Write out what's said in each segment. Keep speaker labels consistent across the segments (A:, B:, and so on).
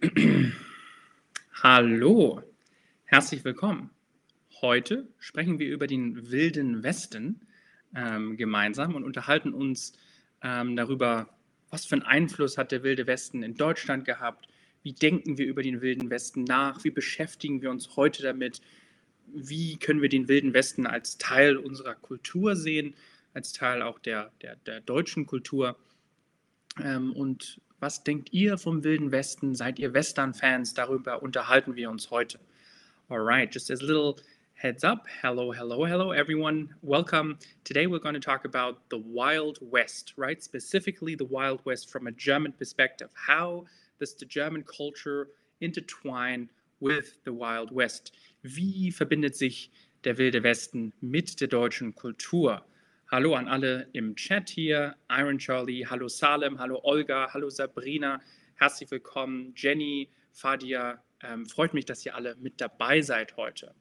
A: Hallo, herzlich willkommen. Heute sprechen wir über den wilden Westen ähm, gemeinsam und unterhalten uns ähm, darüber, was für einen Einfluss hat der wilde Westen in Deutschland gehabt, wie denken wir über den wilden Westen nach, wie beschäftigen wir uns heute damit, wie können wir den wilden Westen als Teil unserer Kultur sehen, als Teil auch der, der, der deutschen Kultur. Ähm, und was denkt ihr vom Wilden Westen? Seid ihr Western-Fans? Darüber unterhalten wir uns heute. All right, just as a little heads up. Hello, hello, hello, everyone. Welcome. Today we're going to talk about the Wild West, right? Specifically, the Wild West from a German perspective. How does the German culture intertwine with the Wild West? Wie verbindet sich der Wilde Westen mit der deutschen Kultur? Hallo an alle im Chat hier. Iron Charlie, hallo Salem, hallo Olga, hallo Sabrina. Herzlich willkommen, Jenny, Fadia. Ähm, freut mich, dass ihr alle mit dabei seid heute.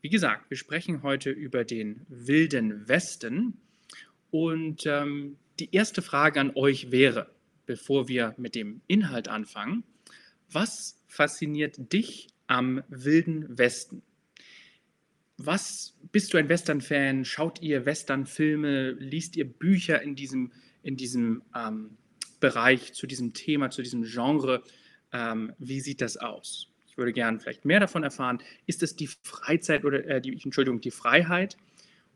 A: Wie gesagt, wir sprechen heute über den wilden Westen. Und ähm, die erste Frage an euch wäre, bevor wir mit dem Inhalt anfangen, was fasziniert dich am wilden Westen? Was bist du ein Western-Fan? Schaut ihr Western-Filme? Liest ihr Bücher in diesem, in diesem ähm, Bereich, zu diesem Thema, zu diesem Genre? Ähm, wie sieht das aus? Ich würde gerne vielleicht mehr davon erfahren. Ist es die Freizeit oder äh, die, Entschuldigung, die Freiheit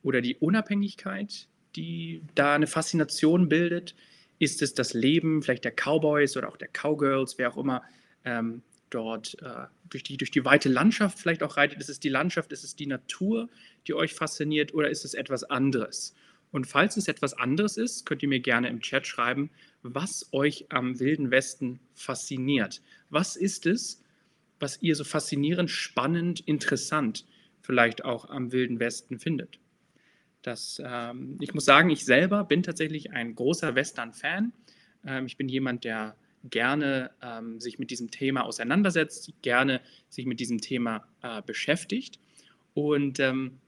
A: oder die Unabhängigkeit, die da eine Faszination bildet? Ist es das Leben vielleicht der Cowboys oder auch der Cowgirls, wer auch immer ähm, dort äh, durch, die, durch die weite Landschaft vielleicht auch reitet? Ist es die Landschaft, ist es die Natur, die euch fasziniert oder ist es etwas anderes? Und falls es etwas anderes ist, könnt ihr mir gerne im Chat schreiben, was euch am Wilden Westen fasziniert. Was ist es, was ihr so faszinierend, spannend, interessant vielleicht auch am Wilden Westen findet? Das, ähm, ich muss sagen, ich selber bin tatsächlich ein großer Western-Fan. Ähm, ich bin jemand, der gerne ähm, sich mit diesem Thema auseinandersetzt, gerne sich mit diesem Thema äh, beschäftigt. Und ähm,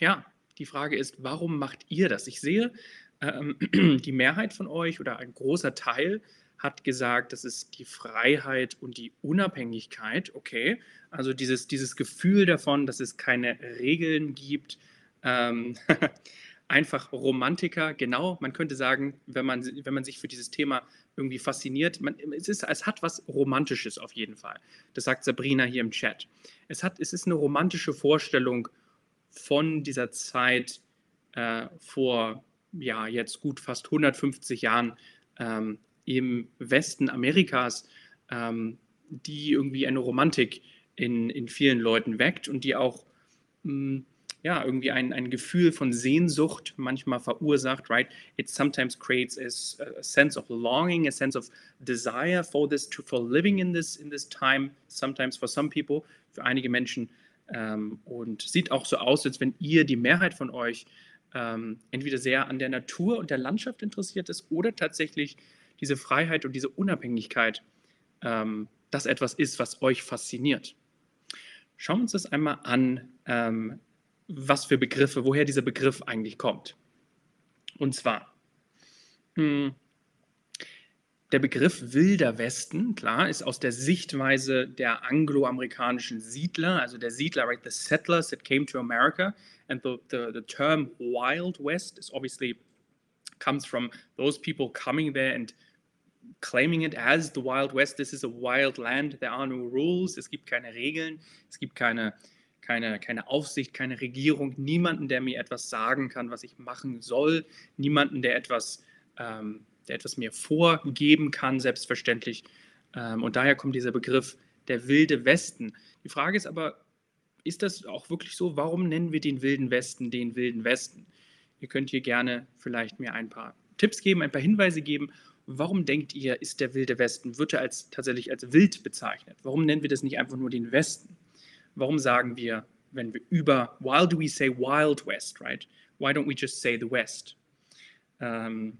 A: ja, die Frage ist, warum macht ihr das? Ich sehe, ähm, die Mehrheit von euch oder ein großer Teil hat gesagt, das ist die Freiheit und die Unabhängigkeit. Okay, also dieses, dieses Gefühl davon, dass es keine Regeln gibt. Einfach Romantiker, genau. Man könnte sagen, wenn man, wenn man sich für dieses Thema irgendwie fasziniert, man, es, ist, es hat was Romantisches auf jeden Fall. Das sagt Sabrina hier im Chat. Es, hat, es ist eine romantische Vorstellung von dieser Zeit äh, vor, ja, jetzt gut fast 150 Jahren ähm, im Westen Amerikas, ähm, die irgendwie eine Romantik in, in vielen Leuten weckt und die auch mh, hm, ja, irgendwie ein, ein Gefühl von Sehnsucht manchmal verursacht, right? It sometimes creates a, a, sense of longing, a sense of desire for this, to, for living in this, in this time, sometimes for some people, für einige Menschen. Ähm, und sieht auch so aus, als wenn ihr, die Mehrheit von euch, ähm, entweder sehr an der Natur und der Landschaft interessiert ist oder tatsächlich diese Freiheit und diese Unabhängigkeit, ähm, das etwas ist, was euch fasziniert. Schauen wir uns das einmal an, ähm, was für Begriffe, woher dieser Begriff eigentlich kommt. Und zwar, hm, der Begriff Wilder Westen, klar, ist aus der Sichtweise der angloamerikanischen Siedler, also der Siedler, right, the settlers that came to America. And the, the, the term Wild West is obviously comes from those people coming there and claiming it as the Wild West. This is a wild land. There are no rules. Es gibt keine Regeln. Es gibt keine keine, keine Aufsicht, keine Regierung, niemanden, der mir etwas sagen kann, was ich machen soll, niemanden, der etwas, ähm, der etwas mir vorgeben kann, selbstverständlich. Ähm, und daher kommt dieser Begriff der wilde Westen. Die Frage ist aber, ist das auch wirklich so? Warum nennen wir den wilden Westen den wilden Westen? Ihr könnt hier gerne vielleicht mir ein paar Tipps geben, ein paar Hinweise geben. Warum denkt ihr, ist der wilde Westen, wird er als, tatsächlich als wild bezeichnet? Warum nennen wir das nicht einfach nur den Westen? Warum sagen wir, wenn wir über, why do we say Wild West, right? Why don't we just say the West? Ähm,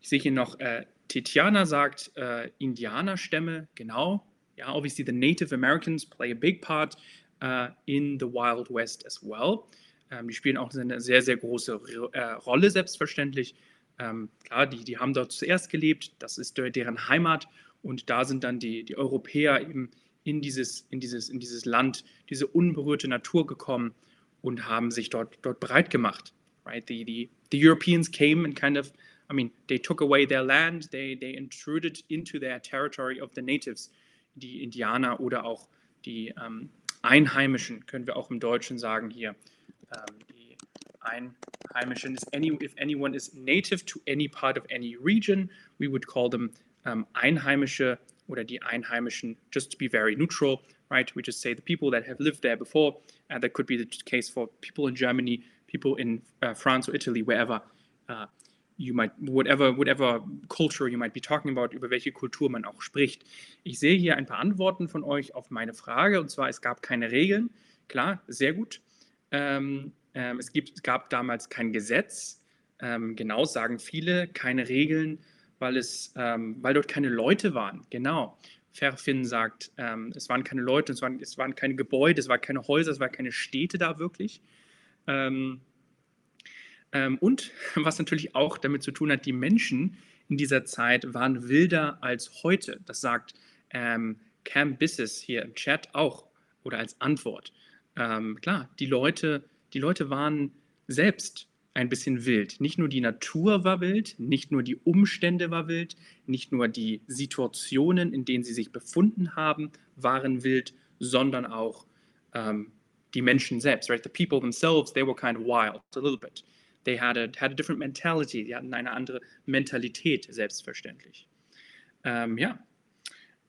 A: ich sehe hier noch, äh, Tetiana sagt äh, Indianerstämme, genau. Ja, obviously the Native Americans play a big part uh, in the Wild West as well. Ähm, die spielen auch eine sehr, sehr große äh, Rolle, selbstverständlich. Ähm, klar, die, die haben dort zuerst gelebt, das ist deren Heimat Und da sind dann die, die Europäer eben in dieses, in, dieses, in dieses Land, diese unberührte Natur gekommen und haben sich dort, dort breit gemacht. Right? The, the, the Europeans came and kind of, I mean, they took away their land, they, they intruded into their territory of the natives, die Indianer oder auch die ähm, Einheimischen, können wir auch im Deutschen sagen hier. Ähm, die Einheimischen is any, if anyone is native to any part of any region, we would call them ähm, Einheimische oder die Einheimischen, just to be very neutral, right? We just say the people that have lived there before. Uh, that could be the case for people in Germany, people in uh, France or Italy, wherever uh, you might, whatever, whatever culture you might be talking about, über welche Kultur man auch spricht. Ich sehe hier ein paar Antworten von euch auf meine Frage, und zwar, es gab keine Regeln. Klar, sehr gut. Ähm, ähm, es, gibt, es gab damals kein Gesetz. Ähm, genau sagen viele, keine Regeln weil, es, ähm, weil dort keine Leute waren. Genau. Verfin sagt, ähm, es waren keine Leute, es waren, es waren keine Gebäude, es waren keine Häuser, es waren keine Städte da wirklich. Ähm, ähm und was natürlich auch damit zu tun hat, die Menschen in dieser Zeit waren wilder als heute. Das sagt ähm, Cam Bisses hier im Chat auch oder als Antwort. Ähm, klar, die Leute, die Leute waren selbst ein bisschen wild. Nicht nur die Natur war wild, nicht nur die Umstände war wild, nicht nur die Situationen, in denen sie sich befunden haben, waren wild, sondern auch ähm, die Menschen selbst. Right? The people themselves, they were kind of wild, a little bit. They had a, had a different mentality. Die hatten eine andere Mentalität, selbstverständlich. Ähm, ja,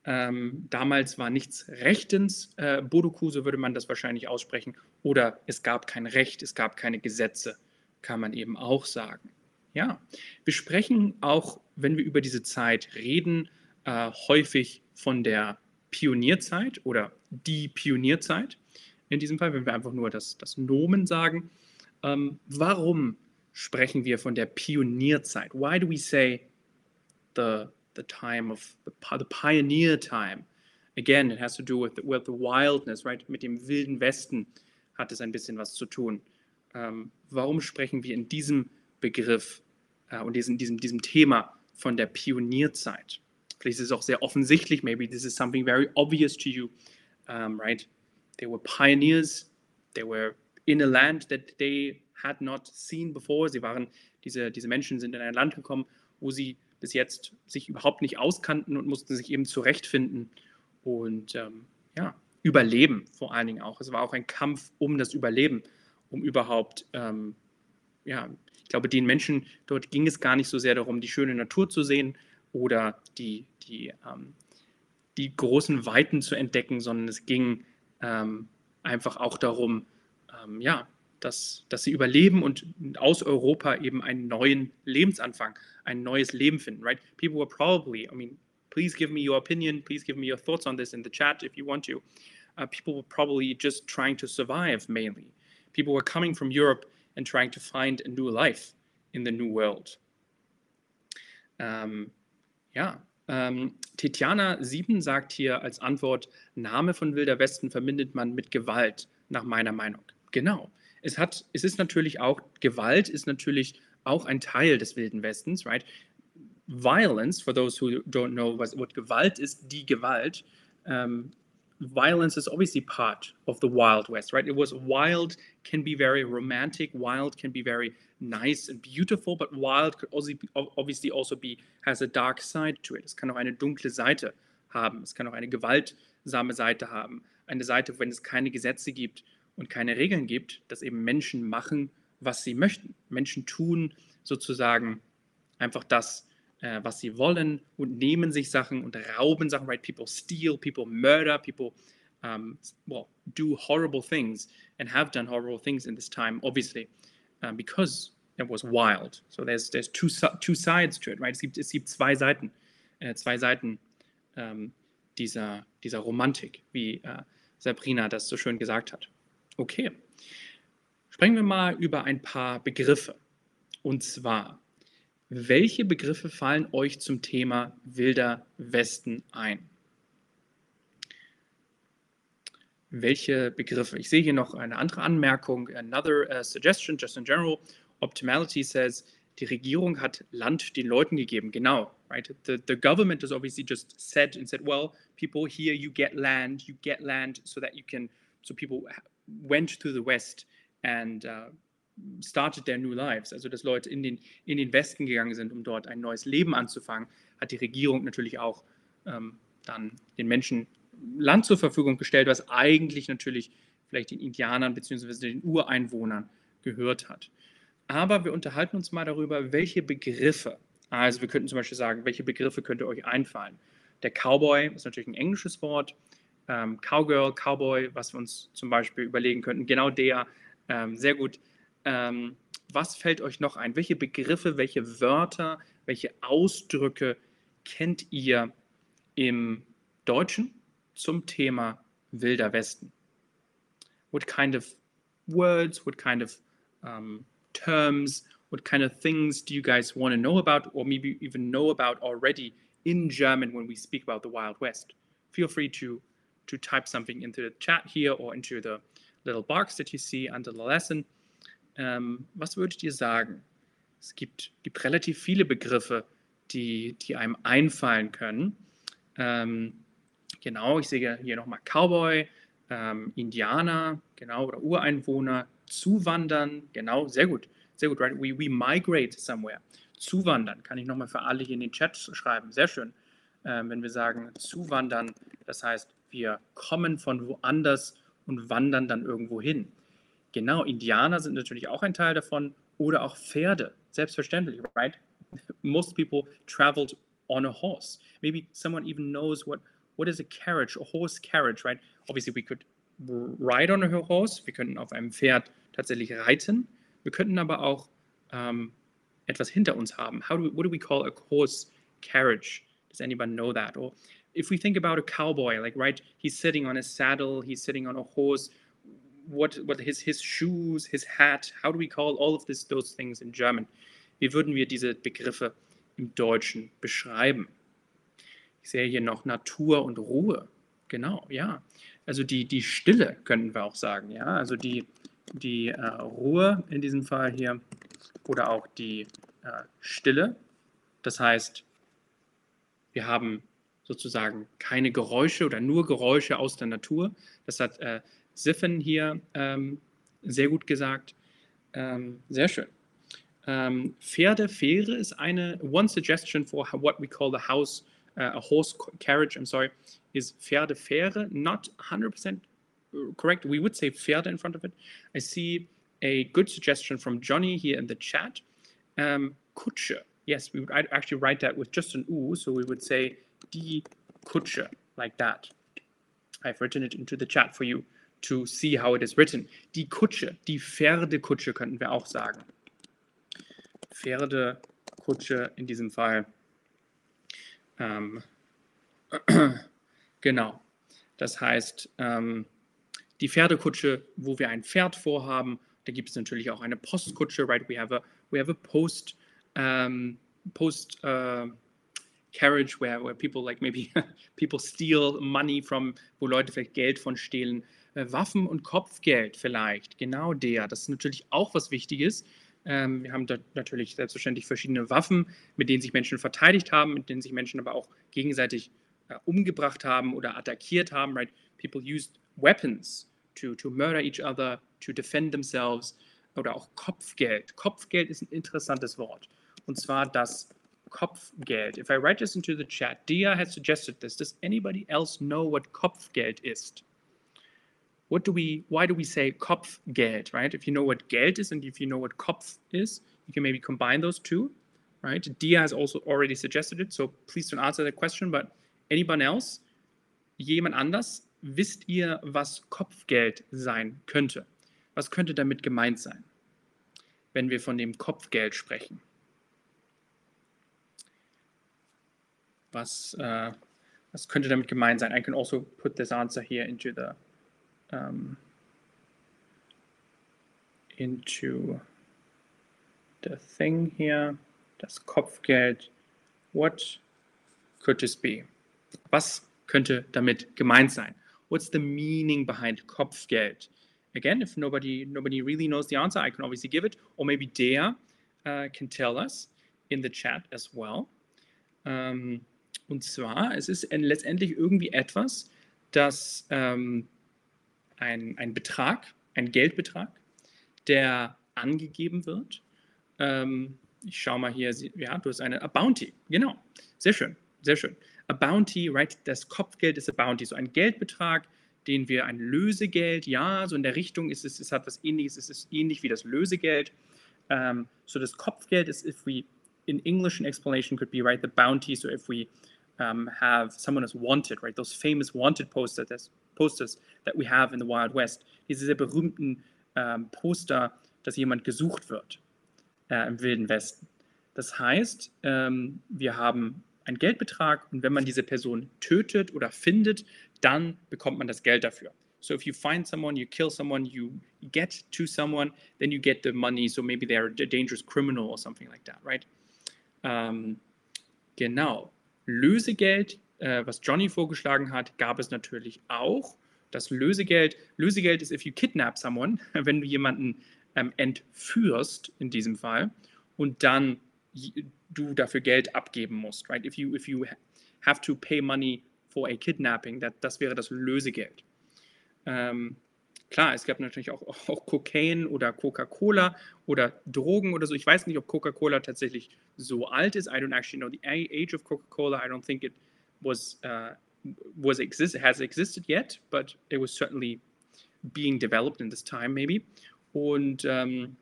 A: ähm, damals war nichts rechtens, äh, Bodoku, würde man das wahrscheinlich aussprechen, oder es gab kein Recht, es gab keine Gesetze kann man eben auch sagen. Ja, wir sprechen auch, wenn wir über diese Zeit reden, äh, häufig von der Pionierzeit oder die Pionierzeit. In diesem Fall, wenn wir einfach nur das, das Nomen sagen. Ähm, warum sprechen wir von der Pionierzeit? Why do we say the, the time of the, the pioneer time? Again, it has to do with the, with the wildness, right? Mit dem wilden Westen hat es ein bisschen was zu tun ähm, warum sprechen wir in diesem Begriff äh, und diesem, diesem, diesem Thema von der Pionierzeit? Vielleicht ist es auch sehr offensichtlich, maybe this is something very obvious to you, um, right? They were pioneers, they were in a land that they had not seen before. Sie waren, diese, diese Menschen sind in ein Land gekommen, wo sie bis jetzt sich überhaupt nicht auskannten und mussten sich eben zurechtfinden und ähm, ja, überleben vor allen Dingen auch. Es war auch ein Kampf um das Überleben um überhaupt, ähm, ja, ich glaube, den Menschen dort ging es gar nicht so sehr darum, die schöne Natur zu sehen oder die, die, ähm, die großen Weiten zu entdecken, sondern es ging ähm, einfach auch darum, ähm, ja, dass, dass sie überleben und aus Europa eben einen neuen Lebensanfang, ein neues Leben finden, right? People were probably, I mean, please give me your opinion, please give me your thoughts on this in the chat if you want to. Uh, people were probably just trying to survive mainly. People were coming from Europe and trying to find a new life in the new world. Ähm, ja, ähm, Tetjana 7 sagt hier als Antwort, Name von Wilder Westen verbindet man mit Gewalt, nach meiner Meinung. Genau. Es, hat, es ist natürlich auch, Gewalt ist natürlich auch ein Teil des Wilden Westens, right? Violence, for those who don't know what, what Gewalt ist, die Gewalt, ähm, violence is obviously part of the Wild West, right? It was wild, can be very romantic, wild can be very nice and beautiful, but wild could also be, obviously also be has a dark side to it. Es kann auch eine dunkle Seite haben, es kann auch eine gewaltsame Seite haben. Eine Seite, wenn es keine Gesetze gibt und keine Regeln gibt, dass eben Menschen machen, was sie möchten. Menschen tun sozusagen einfach das, äh, was sie wollen und nehmen sich Sachen und rauben Sachen, right? People steal, people murder, people um, well do horrible things and have done horrible things in this time, obviously, um, because it was wild. So there's there's two two sides to it, right? Es gibt es gibt zwei Seiten, äh, zwei Seiten ähm, dieser dieser Romantik, wie äh, Sabrina das so schön gesagt hat. Okay, sprechen wir mal über ein paar Begriffe. Und zwar welche Begriffe fallen euch zum Thema Wilder Westen ein? Welche Begriffe? Ich sehe hier noch eine andere Anmerkung. Another uh, suggestion, just in general. Optimality says die Regierung hat Land den Leuten gegeben. Genau, right? The, the government has obviously just said and said, well, people here, you get land, you get land so that you can, so people went to the West and uh, started their new lives. Also, dass Leute in den, in den Westen gegangen sind, um dort ein neues Leben anzufangen, hat die Regierung natürlich auch ähm, dann den Menschen Land zur Verfügung gestellt, was eigentlich natürlich vielleicht den Indianern bzw. den Ureinwohnern gehört hat. Aber wir unterhalten uns mal darüber, welche Begriffe, also wir könnten zum Beispiel sagen, welche Begriffe könnte euch einfallen. Der Cowboy ist natürlich ein englisches Wort, ähm, Cowgirl, Cowboy, was wir uns zum Beispiel überlegen könnten, genau der, ähm, sehr gut. Ähm, was fällt euch noch ein? Welche Begriffe, welche Wörter, welche Ausdrücke kennt ihr im Deutschen zum Thema Wilder Westen? What kind of words, what kind of um, terms, what kind of things do you guys want to know about, or maybe even know about already in German when we speak about the Wild West? Feel free to to type something into the chat here or into the little box that you see under the lesson. Ähm, was würdet ihr sagen? Es gibt, gibt relativ viele Begriffe, die, die einem einfallen können. Ähm, genau, ich sehe hier nochmal Cowboy, ähm, Indianer, genau, oder Ureinwohner, zuwandern, genau, sehr gut, sehr gut, right? We, we migrate somewhere. Zuwandern, kann ich nochmal für alle hier in den Chat schreiben, sehr schön. Ähm, wenn wir sagen zuwandern, das heißt, wir kommen von woanders und wandern dann irgendwo hin. Genau, Indianer sind natürlich auch ein Teil davon oder auch Pferde, selbstverständlich, right? Most people traveled on a horse. Maybe someone even knows what what is a carriage, a horse carriage, right? Obviously, we could ride on a horse. Wir könnten auf einem Pferd tatsächlich reiten. Wir könnten aber auch ähm, etwas hinter uns haben. How do we, what do we call a horse carriage? Does anyone know that? Or if we think about a cowboy, like right, he's sitting on a saddle, he's sitting on a horse. What what his his shoes, his hat? How do we call all of this those things in German? Wie würden wir diese Begriffe im Deutschen beschreiben? Ich sehe hier noch Natur und Ruhe. Genau, ja. Also die, die Stille könnten wir auch sagen, ja. Also die, die äh, Ruhe in diesem Fall hier oder auch die äh, Stille. Das heißt, wir haben sozusagen keine Geräusche oder nur Geräusche aus der Natur. Das hat äh, Siffen hier ähm, sehr gut gesagt. Ähm, sehr schön. Ähm, Pferde, Fähre ist eine one suggestion for what we call the house uh, a horse carriage, I'm sorry, is Pferde Fähre, not 100% correct. We would say Pferde in front of it. I see a good suggestion from Johnny here in the chat. Um, Kutsche. Yes, we would actually write that with just an U, so we would say die Kutsche, like that. I've written it into the chat for you to see how it is written. Die Kutsche, die Pferdekutsche könnten wir auch sagen. Pferdekutsche in diesem Fall. Ähm, genau. Das heißt, ähm, die Pferdekutsche, wo wir ein Pferd vorhaben, da gibt es natürlich auch eine Postkutsche, right? We have a we have a post um, post uh, carriage where where people like maybe people steal money from, wo Leute vielleicht Geld von stehlen. Äh, Waffen und Kopfgeld vielleicht, genau der. Das ist natürlich auch was Wichtiges. Ähm, wir haben da natürlich selbstverständlich verschiedene Waffen, mit denen sich Menschen verteidigt haben, mit denen sich Menschen aber auch gegenseitig äh, umgebracht haben oder attackiert haben. Right? People used weapons to, to murder each other, to defend themselves. Oder auch Kopfgeld. Kopfgeld ist ein interessantes Wort. Und zwar das Kopfgeld. If I write this into the chat, Dia has suggested this. Does anybody else know what Kopfgeld ist? What do we why do we say Kopfgeld, right? If you know what Geld is and if you know what Kopf is, you can maybe combine those two, right? Dia has also already suggested it, so please don't answer that question, but anyone else, jemand anders, wisst ihr, was Kopfgeld sein könnte? Was könnte damit gemeint sein, wenn wir von dem Kopfgeld sprechen? Was, uh, was könnte damit gemeint sein? I can also put this answer here into the um, into the thing here, das Kopfgeld. What could this be? Was könnte damit gemeint sein? What's the meaning behind Kopfgeld? Again, if nobody nobody really knows the answer, I can obviously give it. Or maybe der. uh, can tell us in the chat as well. Ähm, und zwar, es ist letztendlich irgendwie etwas, das ähm, ein, ein Betrag, ein Geldbetrag, der angegeben wird. Ähm, ich schaue mal hier, ja, du hast eine a Bounty, genau, sehr schön, sehr schön. A Bounty, right, das Kopfgeld ist a Bounty, so ein Geldbetrag, den wir ein Lösegeld, ja, so in der Richtung ist es, es hat was ähnliches, es ist ähnlich wie das Lösegeld. Um, ähm, so das Kopfgeld ist, if we, in English an explanation could be, right, the bounty, so if we um, have someone as wanted, right, those famous wanted posters, posters that we have in the Wild West, diese sehr berühmten um, Poster, dass jemand gesucht wird äh, im Wilden Westen. Das heißt, ähm, wir haben einen Geldbetrag und wenn man diese Person tötet oder findet, dann bekommt man das Geld dafür. So if you find someone, you kill someone, you get to someone, then you get the money. So maybe they're a dangerous criminal or something like that, right? Ähm, genau. Lösegeld, äh, was Johnny vorgeschlagen hat, gab es natürlich auch. Das Lösegeld, Lösegeld ist if you kidnap someone, wenn du jemanden ähm, entführst in diesem Fall und dann du dafür Geld abgeben musst, right? If you if you have to pay money for a kidnapping, that, das wäre das Lösegeld. Ähm, klar, es gab natürlich auch, auch Kokain oder Coca-Cola oder Drogen oder so. Ich weiß nicht, ob Coca-Cola tatsächlich so alt ist. I don't actually know the age of Coca-Cola. I don't think it was uh, was exist has existed yet, but it was certainly being developed in this time maybe. Und ähm,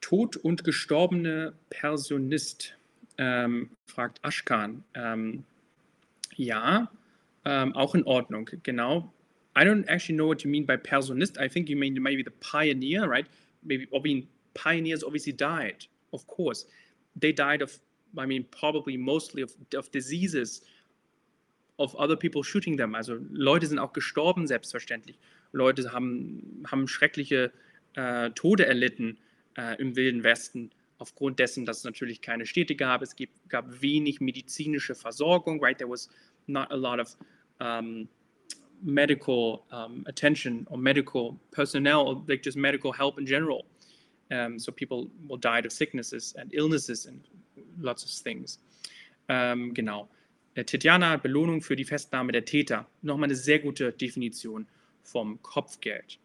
A: Tod und gestorbene Personist, ähm, fragt Ashkan. Ähm, ja, ähm, auch in Ordnung, genau. I don't actually know what you mean by Personist. I think you mean maybe the pioneer, right? Maybe, I mean, pioneers obviously died, of course. They died of, I mean, probably mostly of, of diseases, of other people shooting them. Also Leute sind auch gestorben, selbstverständlich. Leute haben, haben schreckliche äh, Tode erlitten äh, im Wilden Westen aufgrund dessen, dass es natürlich keine Städte gab. Es gibt, gab wenig medizinische Versorgung, right? There was not a lot of um, medical um, attention or medical personnel, or like just medical help in general. Um, so people will die of sicknesses and illnesses and lots of things. Um, genau. Äh, Tetjana, Belohnung für die Festnahme der Täter. Nochmal eine sehr gute Definition vom Kopfgeld.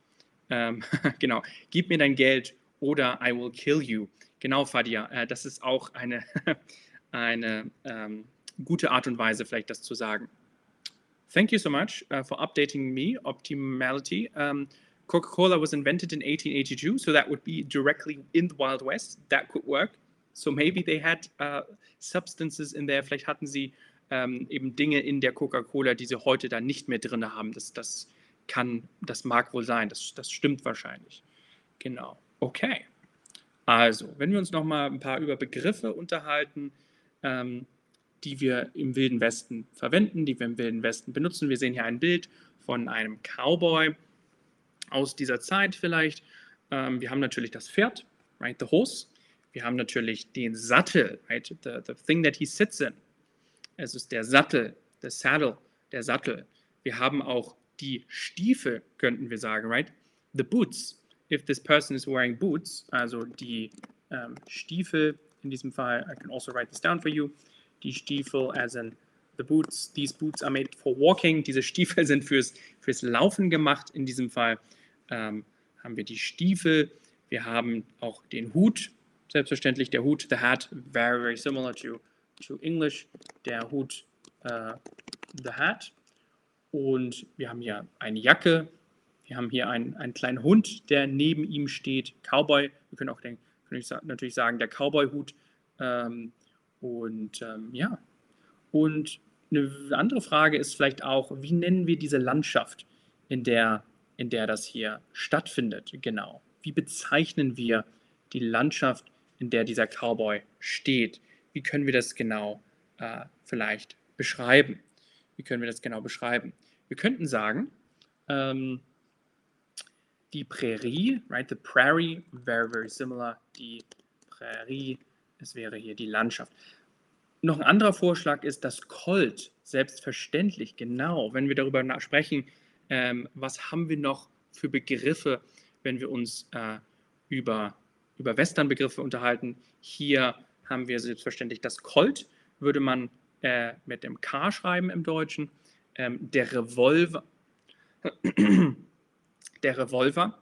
A: Ähm, genau, gib mir dein Geld oder I will kill you. Genau, Fadia, äh, das ist auch eine, eine ähm, gute Art und Weise, vielleicht das zu sagen. Thank you so much uh, for updating me, Optimality. Um, Coca-Cola was invented in 1882, so that would be directly in the Wild West. That could work. So maybe they had uh, substances in there. Vielleicht hatten sie ähm, eben Dinge in der Coca-Cola, die sie heute da nicht mehr drin haben. Das, das kann, das mag wohl sein, das, das stimmt wahrscheinlich. Genau. Okay. Also, wenn wir uns noch mal ein paar über Begriffe unterhalten, ähm, die wir im Wilden Westen verwenden, die wir im Wilden Westen benutzen. Wir sehen hier ein Bild von einem Cowboy aus dieser Zeit vielleicht. Ähm, wir haben natürlich das Pferd, right, the horse. Wir haben natürlich den Sattel, right, the, the thing that he sits in. Es ist der Sattel, the saddle, der Sattel. Wir haben auch die Stiefel, könnten wir sagen, right? The boots, if this person is wearing boots, also die ähm, Stiefel, in diesem Fall, I can also write this down for you, die Stiefel, as in the boots, these boots are made for walking, diese Stiefel sind fürs, fürs Laufen gemacht, in diesem Fall ähm, haben wir die Stiefel, wir haben auch den Hut, selbstverständlich der Hut, the hat, very, very similar to, to English, der Hut, uh, the hat, und wir haben hier eine Jacke. Wir haben hier einen, einen kleinen Hund, der neben ihm steht. Cowboy. Wir können auch den, können natürlich sagen, der Cowboy-Hut. Ähm, und ähm, ja. Und eine andere Frage ist vielleicht auch, wie nennen wir diese Landschaft, in der, in der das hier stattfindet? Genau. Wie bezeichnen wir die Landschaft, in der dieser Cowboy steht? Wie können wir das genau äh, vielleicht beschreiben? Wie können wir das genau beschreiben? Wir könnten sagen, ähm, die Prärie, right, the prairie, very, very similar, die Prärie, es wäre hier die Landschaft. Noch ein anderer Vorschlag ist das Colt, selbstverständlich, genau, wenn wir darüber sprechen, ähm, was haben wir noch für Begriffe, wenn wir uns äh, über über Western-Begriffe unterhalten. Hier haben wir selbstverständlich das Colt, würde man äh, mit dem K schreiben im Deutschen. Ähm, der Revolver, der Revolver,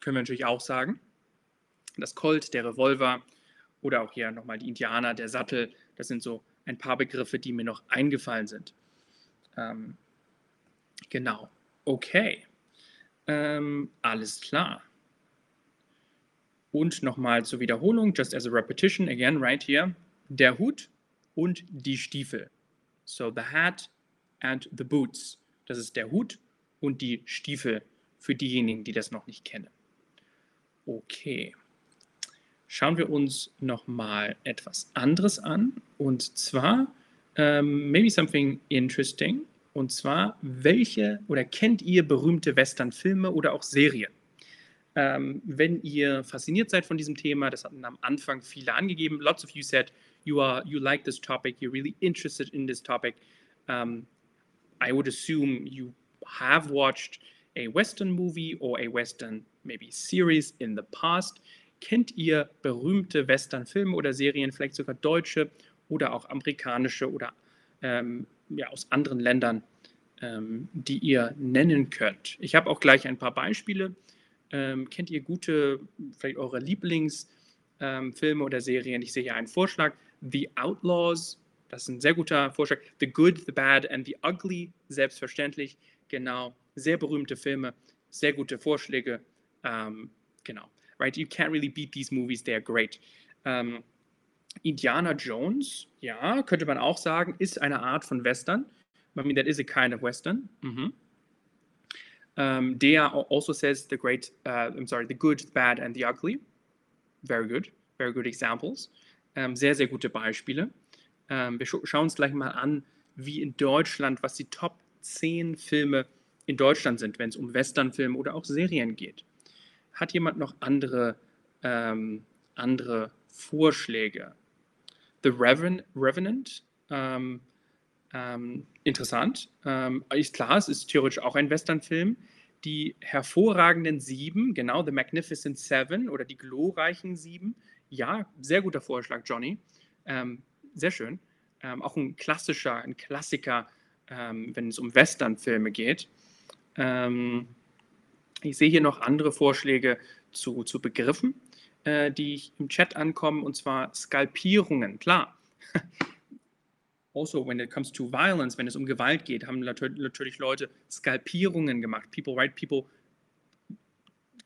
A: können wir natürlich auch sagen. Das Colt, der Revolver oder auch hier nochmal die Indianer, der Sattel, das sind so ein paar Begriffe, die mir noch eingefallen sind. Ähm, genau. Okay. Ähm, alles klar. Und nochmal zur Wiederholung, just as a repetition, again, right here, der Hut und die Stiefel. So the hat and the boots. Das ist der Hut und die Stiefel für diejenigen, die das noch nicht kennen. Okay. Schauen wir uns nochmal etwas anderes an. Und zwar, ähm, maybe something interesting. Und zwar, welche oder kennt ihr berühmte Western-Filme oder auch Serien? Ähm, wenn ihr fasziniert seid von diesem Thema, das hatten am Anfang viele angegeben. Lots of you said you are you like this topic, you're really interested in this topic. Um, I would assume you have watched a Western movie or a Western maybe series in the past. Kennt ihr berühmte Western-Filme oder Serien, vielleicht sogar deutsche oder auch amerikanische oder ähm, ja, aus anderen Ländern, ähm, die ihr nennen könnt? Ich habe auch gleich ein paar Beispiele ähm, kennt ihr gute, vielleicht eure Lieblingsfilme ähm, oder Serien? Ich sehe hier einen Vorschlag. The Outlaws, das ist ein sehr guter Vorschlag. The Good, The Bad and The Ugly, selbstverständlich. Genau, sehr berühmte Filme, sehr gute Vorschläge. Ähm, genau, right? You can't really beat these movies, they're great. Ähm, Indiana Jones, ja, könnte man auch sagen, ist eine Art von Western. I mean, that is a kind of Western. Mhm. Um, Dea also says the great, uh, I'm sorry, the good, the bad and the ugly. Very good, very good examples. Um, sehr, sehr gute Beispiele. Um, wir sch schauen uns gleich mal an, wie in Deutschland, was die Top 10 Filme in Deutschland sind, wenn es um Westernfilme oder auch Serien geht. Hat jemand noch andere, ähm, andere Vorschläge? The Reven Revenant, ähm, ähm, interessant. Ähm, ist klar, es ist theoretisch auch ein Westernfilm. Die hervorragenden Sieben, genau, The Magnificent Seven oder die glorreichen Sieben. Ja, sehr guter Vorschlag, Johnny. Ähm, sehr schön. Ähm, auch ein klassischer, ein Klassiker, wenn es um Westernfilme geht. Ähm, ich sehe hier noch andere Vorschläge zu, zu Begriffen, äh, die im Chat ankommen, und zwar Skalpierungen. Klar, also when it comes to violence, wenn es um Gewalt geht, haben natürlich Leute Skalpierungen gemacht. People, right? People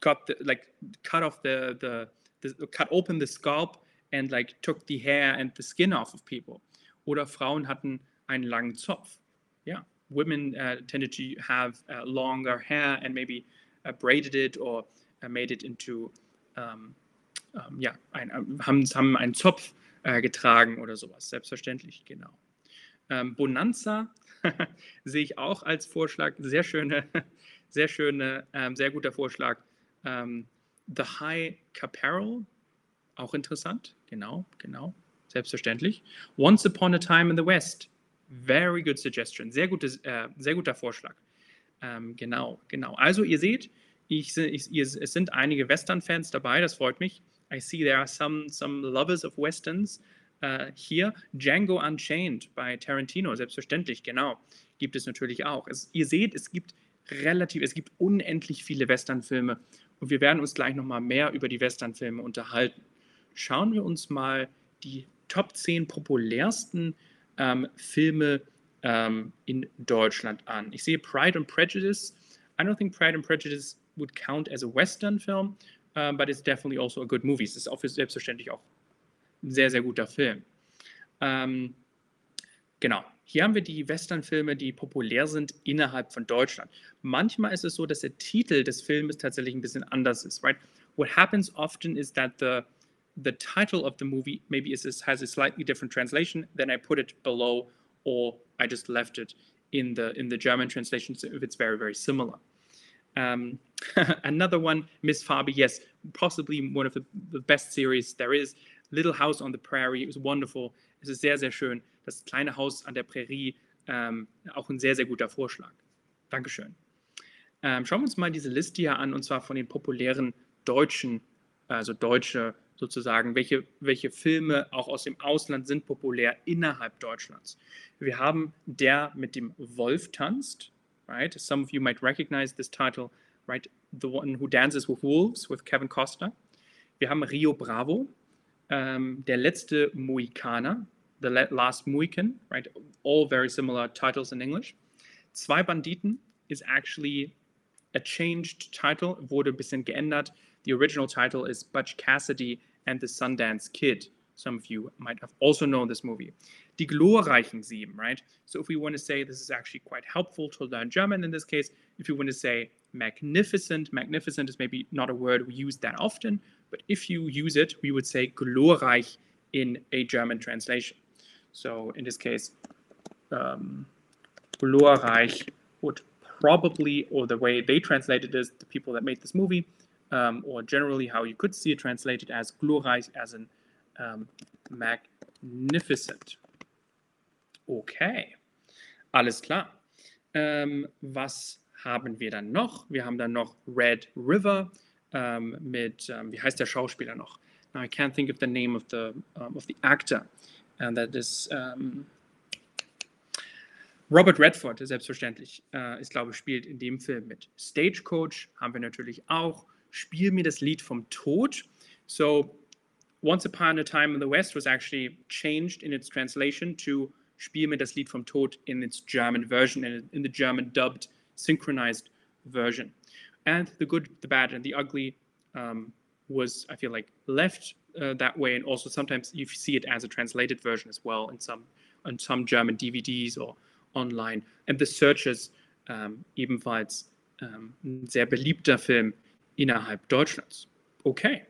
A: got the, like cut off the, the, the cut open the scalp and like took the hair and the skin off of people. Oder Frauen hatten einen langen Zopf. Yeah, women uh, tended to have uh, longer hair and maybe braided it or uh, made it into um, um, ja, ein, haben, haben einen Zopf äh, getragen oder sowas. Selbstverständlich, genau. Ähm, Bonanza sehe ich auch als Vorschlag. Sehr schöne, sehr schöne, ähm, sehr guter Vorschlag. Ähm, The High Caparel, auch interessant. Genau, genau. Selbstverständlich. Once Upon a Time in the West. Very good suggestion. Sehr, gutes, äh, sehr guter Vorschlag. Ähm, genau, genau. Also ihr seht, ich, ich, ihr, es sind einige Western-Fans dabei, das freut mich. I see there are some, some lovers of Westerns. Äh, hier Django Unchained bei Tarantino, selbstverständlich, genau, gibt es natürlich auch. Es, ihr seht, es gibt relativ, es gibt unendlich viele Westernfilme und wir werden uns gleich nochmal mehr über die Westernfilme unterhalten. Schauen wir uns mal die Top 10 populärsten ähm, Filme ähm, in Deutschland an. Ich sehe Pride and Prejudice. I don't think Pride and Prejudice would count as a Western film, uh, but it's definitely also a good movie. Es ist auch selbstverständlich auch sehr, sehr guter Film. Ähm, genau. Hier haben wir die Westernfilme, die populär sind innerhalb von Deutschland. Manchmal ist es so, dass der Titel des Filmes tatsächlich ein bisschen anders ist, right? What happens often is that the the title of the movie maybe is, has a slightly different translation, then I put it below, or I just left it in the in the German translation if it's very very similar. Um, another one, Miss Farby, yes, possibly one of the, the best series there is. Little House on the Prairie, it was wonderful. Es ist sehr, sehr schön. Das kleine Haus an der Prärie, ähm, auch ein sehr, sehr guter Vorschlag. Dankeschön. Ähm, schauen wir uns mal diese Liste hier an, und zwar von den populären deutschen also deutsche sozusagen, welche, welche Filme auch aus dem Ausland sind populär innerhalb Deutschlands. Wir haben Der mit dem Wolf tanzt, right? Some of you might recognize this title, right? The One Who Dances with Wolves with Kevin Costner. Wir haben Rio Bravo, ähm, Der letzte Mohikaner, The Last Mohican, right? All very similar titles in English. Zwei Banditen is actually a changed title, wurde ein bisschen geändert. The original title is Butch Cassidy and the Sundance Kid. Some of you might have also known this movie. Die glorreichen Sieben, right? So if we want to say this is actually quite helpful to learn German in this case, if you want to say magnificent, magnificent is maybe not a word we use that often, but if you use it, we would say glorreich in a German translation. So in this case, um, glorreich would probably, or the way they translated is the people that made this movie, um, or generally how you could see it translated as glorreich, as in um, magnificent. Okay, alles klar. Ähm, was haben wir dann noch? Wir haben dann noch Red River ähm, mit, ähm, wie heißt der Schauspieler noch? Now I can't think of the name of the, um, of the actor. And that is Robert Redford, selbstverständlich, äh, ist, glaube ich, spielt in dem Film mit. Stagecoach haben wir natürlich auch. Spiel mir das Lied vom Tod. So, Once Upon a Time in the West was actually changed in its translation to Spiel mir das Lied vom Tod in its German version, in, in the German dubbed, synchronized version. And the good, the bad, and the ugly um, was, I feel like, left uh, that way. And also sometimes you see it as a translated version as well in some, on some German DVDs or online. And The Searchers, um, ebenfalls um, sehr beliebter Film innerhalb Deutschlands. Okay.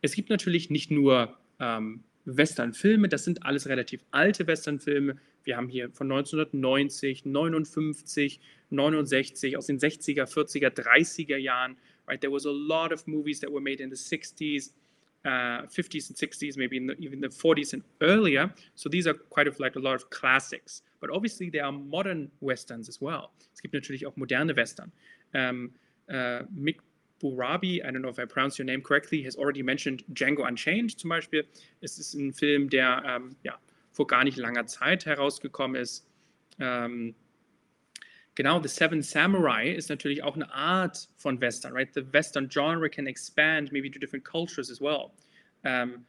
A: Es gibt natürlich nicht nur ähm, Westernfilme, das sind alles relativ alte Westernfilme. Wir haben hier von 1990, 59, 69, aus den 60er, 40er, 30er Jahren. Right, there was a lot of movies that were made in the 60s, uh, 50s and 60s, maybe in the, even the 40s and earlier. So these are quite of like a lot of classics. But obviously there are modern westerns as well. Es gibt natürlich auch moderne Western. Um, uh, Mick Burabi, I don't know if I pronounced your name correctly, has already mentioned Django Unchained zum Beispiel. Es ist ein Film, der ähm, ja, vor gar nicht langer Zeit herausgekommen ist. Ähm, genau, The Seven Samurai ist natürlich auch eine Art von Western, right? The Western genre can expand maybe to different cultures as well. Um,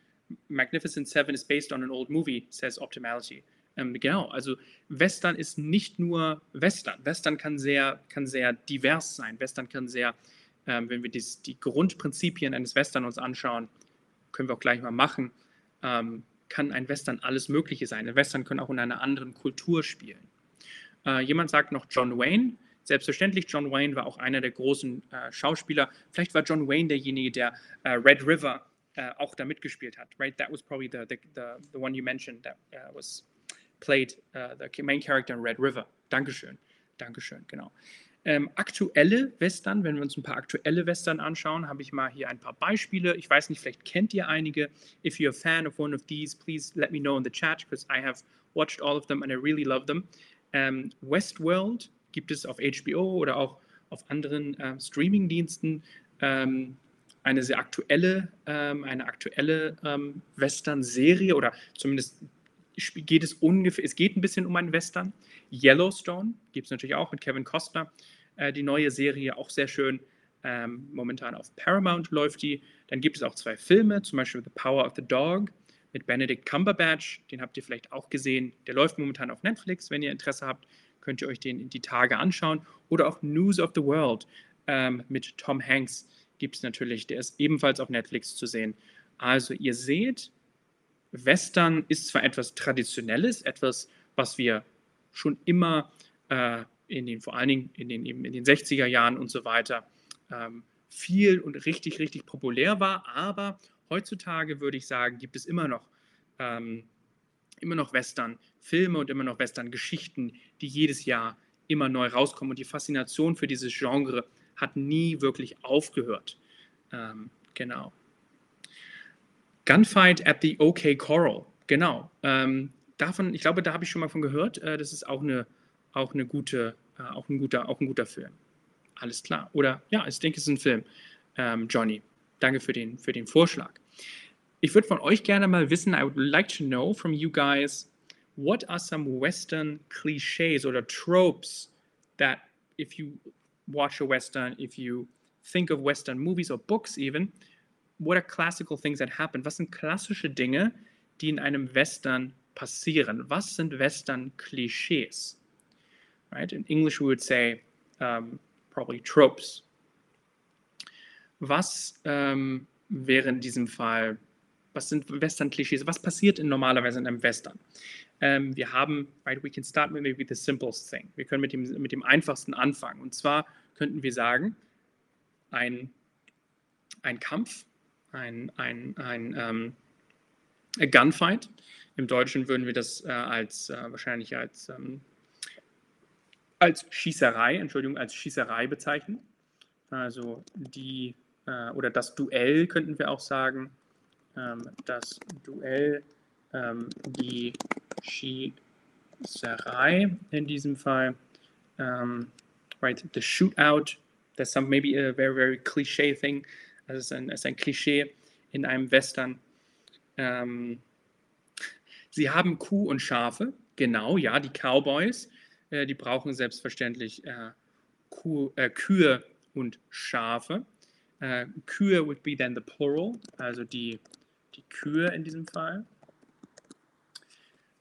A: Magnificent Seven is based on an old movie, says Optimality. Ähm, genau, also Western ist nicht nur Western. Western kann sehr, kann sehr divers sein. Western kann sehr ähm, wenn wir dies, die Grundprinzipien eines Western uns anschauen, können wir auch gleich mal machen, ähm, kann ein Western alles Mögliche sein. Ein Western können auch in einer anderen Kultur spielen. Äh, jemand sagt noch John Wayne. Selbstverständlich, John Wayne war auch einer der großen äh, Schauspieler. Vielleicht war John Wayne derjenige, der äh, Red River äh, auch da mitgespielt hat. Right? That was probably the, the, the, the one you mentioned that uh, was played uh, the main character in Red River. Dankeschön. Dankeschön, genau. Ähm, aktuelle Western, wenn wir uns ein paar aktuelle Western anschauen, habe ich mal hier ein paar Beispiele. Ich weiß nicht, vielleicht kennt ihr einige. If you're a fan of one of these, please let me know in the chat, because I have watched all of them and I really love them. Ähm, Westworld gibt es auf HBO oder auch auf anderen äh, Streaming-Diensten. Ähm, eine sehr aktuelle, ähm, eine aktuelle ähm, Western-Serie oder zumindest geht es ungefähr, es geht ein bisschen um einen Western. Yellowstone gibt es natürlich auch mit Kevin Costner. Äh, die neue Serie auch sehr schön. Ähm, momentan auf Paramount läuft die. Dann gibt es auch zwei Filme, zum Beispiel The Power of the Dog mit Benedict Cumberbatch. Den habt ihr vielleicht auch gesehen. Der läuft momentan auf Netflix. Wenn ihr Interesse habt, könnt ihr euch den in die Tage anschauen. Oder auch News of the World ähm, mit Tom Hanks gibt es natürlich. Der ist ebenfalls auf Netflix zu sehen. Also ihr seht, Western ist zwar etwas Traditionelles, etwas, was wir schon immer äh, in den, vor allen Dingen in den, eben in den 60er Jahren und so weiter, ähm, viel und richtig, richtig populär war. Aber heutzutage würde ich sagen, gibt es immer noch, ähm, immer noch Western-Filme und immer noch Western-Geschichten, die jedes Jahr immer neu rauskommen. Und die Faszination für dieses Genre hat nie wirklich aufgehört. Ähm, genau. Gunfight at the OK Coral. Genau. Ähm, davon, ich glaube, da habe ich schon mal von gehört. Äh, das ist auch eine, auch eine gute, äh, auch ein guter, auch ein guter Film. Alles klar. Oder ja, ich denke, es ist ein Film. Ähm, Johnny. danke für den, für den Vorschlag. Ich würde von euch gerne mal wissen, I would like to know from you guys, what are some Western cliches or tropes that if you watch a Western, if you think of Western movies or books even, what are classical things that happen? Was sind klassische Dinge, die in einem Western passieren? Was sind Western-Klischees? Right? In English we would say um, probably tropes. Was ähm, wäre in diesem Fall, was sind Western-Klischees? Was passiert in normalerweise in einem Western? Ähm, wir haben, right, we can start with maybe the simplest thing. Wir können mit dem, mit dem einfachsten anfangen. Und zwar könnten wir sagen, ein, ein Kampf, ein, ein, ein ähm, Gunfight. Im Deutschen würden wir das äh, als äh, wahrscheinlich als, ähm, als Schießerei, Entschuldigung, als Schießerei bezeichnen. Also die äh, oder das Duell könnten wir auch sagen. Ähm, das Duell, ähm, die Schießerei in diesem Fall. Um, right, the shootout, that's some maybe a very, very cliche thing. Das ist ein, ist ein Klischee in einem Western. Ähm, sie haben Kuh und Schafe, genau, ja, die Cowboys, äh, die brauchen selbstverständlich äh, Kuh, äh, Kühe und Schafe. Äh, Kühe would be then the plural, also die, die Kühe in diesem Fall.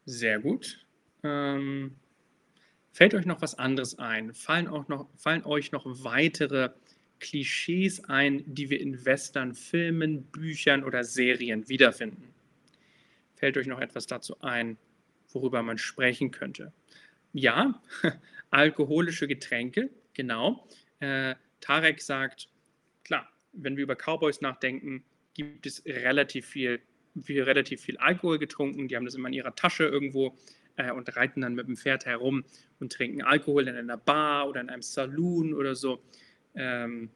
A: Sehr gut. Ähm, fällt euch noch was anderes ein? Fallen, auch noch, fallen euch noch weitere Klischees ein, die wir in Western-Filmen, Büchern oder Serien wiederfinden? Fällt euch noch etwas dazu ein, worüber man sprechen könnte? Ja, alkoholische Getränke, genau. Äh, Tarek sagt, klar, wenn wir über Cowboys nachdenken, gibt es relativ viel viel, relativ viel Alkohol getrunken. Die haben das immer in ihrer Tasche irgendwo äh, und reiten dann mit dem Pferd herum und trinken Alkohol in einer Bar oder in einem Saloon oder so. Ähm,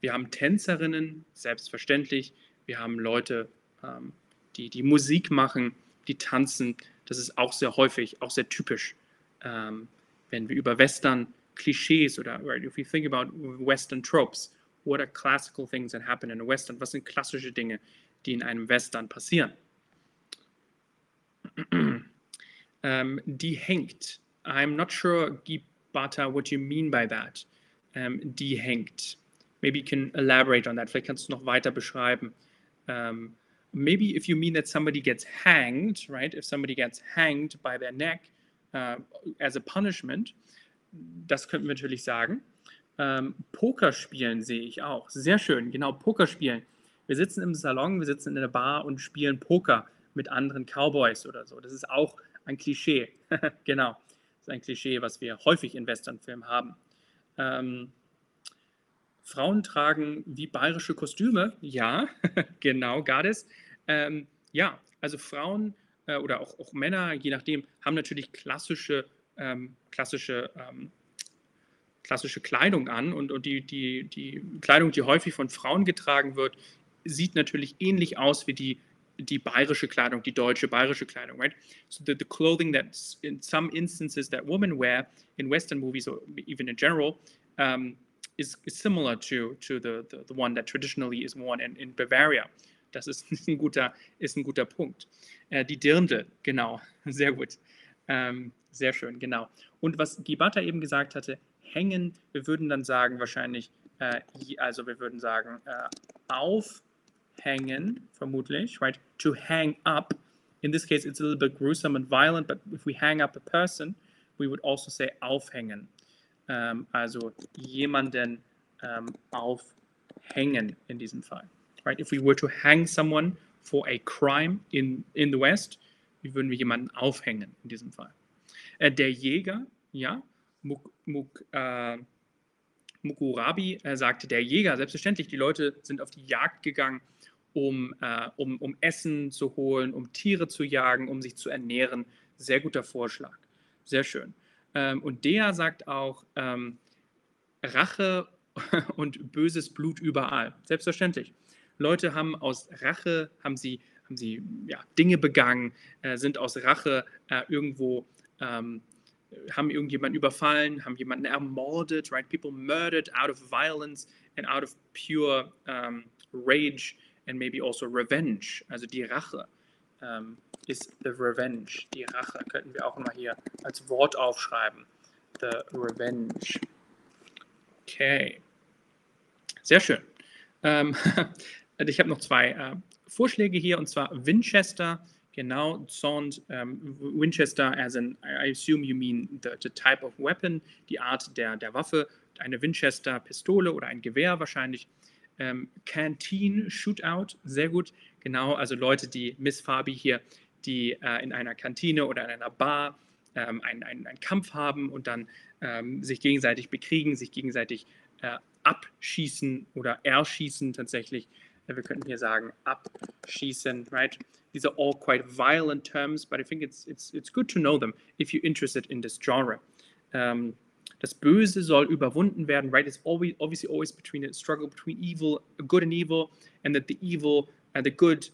A: wir haben Tänzerinnen, selbstverständlich. Wir haben Leute, ähm, die, die Musik machen, die tanzen. Das ist auch sehr häufig, auch sehr typisch, ähm, wenn wir über Western Klischees oder right, if we think about Western tropes, what are classical things that happen in a Western? Was sind klassische Dinge, die in einem Western passieren. ähm, die hängt. I'm not sure, Gibata, what you mean by that. Ähm, die hängt. Maybe you can elaborate on that. Vielleicht kannst du noch weiter beschreiben. Um, maybe if you mean that somebody gets hanged, right? If somebody gets hanged by their neck uh, as a punishment, das könnten wir natürlich sagen. Ähm, Pokerspielen sehe ich auch. Sehr schön, genau, Pokerspielen. Wir sitzen im Salon, wir sitzen in der Bar und spielen Poker mit anderen Cowboys oder so. Das ist auch ein Klischee. genau. Das ist ein Klischee, was wir häufig in Westernfilmen haben. Ähm, Frauen tragen wie bayerische Kostüme. Ja, genau, Gades. Ähm, ja, also Frauen äh, oder auch, auch, Männer, je nachdem, haben natürlich klassische, ähm, klassische, ähm, klassische Kleidung an und, und die, die, die Kleidung, die häufig von Frauen getragen wird, sieht natürlich ähnlich aus wie die, die bayerische Kleidung, die deutsche bayerische Kleidung, right? So the, the clothing that in some instances that women wear in Western movies or even in general um, is, is, similar to, to the, the, the, one that traditionally is worn in, in Bavaria. Das ist ein guter, ist ein guter Punkt. Äh, die Dirndl, genau, sehr gut. Ähm, sehr schön, genau. Und was Gibata eben gesagt hatte, hängen, wir würden dann sagen wahrscheinlich, äh, also wir würden sagen, äh, auf hängen, vermutlich, right? To hang up. In this case, it's a little bit gruesome and violent, but if we hang up a person, we would also say aufhängen. Ähm, also jemanden ähm, aufhängen in diesem Fall. Right? If we were to hang someone for a crime in, in the West, wie würden wir jemanden aufhängen in diesem Fall? Äh, der Jäger, ja, Muk, Muk, äh, Mukurabi äh, sagte, der Jäger, selbstverständlich, die Leute sind auf die Jagd gegangen, um, äh, um, um Essen zu holen, um Tiere zu jagen, um sich zu ernähren. Sehr guter Vorschlag. Sehr schön. Ähm, und der sagt auch, ähm, Rache und böses Blut überall. Selbstverständlich. Leute haben aus Rache, haben sie, haben sie ja, Dinge begangen, äh, sind aus Rache äh, irgendwo ähm, haben irgendjemanden überfallen, haben jemanden ermordet, right? People murdered out of violence and out of pure um, rage and maybe also revenge, also die Rache. Um, ist the revenge, die Rache, könnten wir auch mal hier als Wort aufschreiben. The revenge. Okay. Sehr schön. Ähm, ich habe noch zwei äh, Vorschläge hier und zwar Winchester, genau, Sound, ähm, Winchester, as in, I assume you mean the, the type of weapon, die Art der, der Waffe, eine Winchester-Pistole oder ein Gewehr wahrscheinlich. Ähm, Canteen Shootout, sehr gut, genau, also Leute, die Miss Fabi hier, die äh, in einer Kantine oder in einer Bar ähm, einen, einen, einen, Kampf haben und dann ähm, sich gegenseitig bekriegen, sich gegenseitig äh, abschießen oder erschießen tatsächlich. Wir könnten hier sagen abschießen, right? These are all quite violent terms, but I think it's it's it's good to know them if you're interested in this genre. Um, das Böse soll überwunden werden, right? It's always obviously always between a struggle between evil, good and evil, and that the evil and the good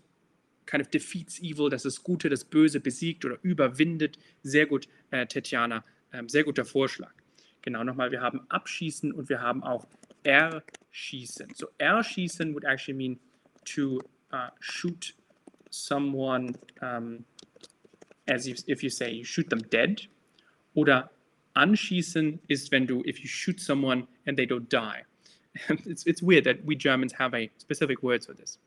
A: kind of defeats evil, dass das Gute das Böse besiegt oder überwindet. Sehr gut, äh, Tetjana, ähm, sehr guter Vorschlag. Genau, nochmal, wir haben abschießen und wir haben auch erschießen. So erschießen would actually mean to uh, shoot someone um, as if, if you say you shoot them dead. Oder anschießen is when du, if you shoot someone and they don't die. it's, it's weird that we Germans have a specific word for this.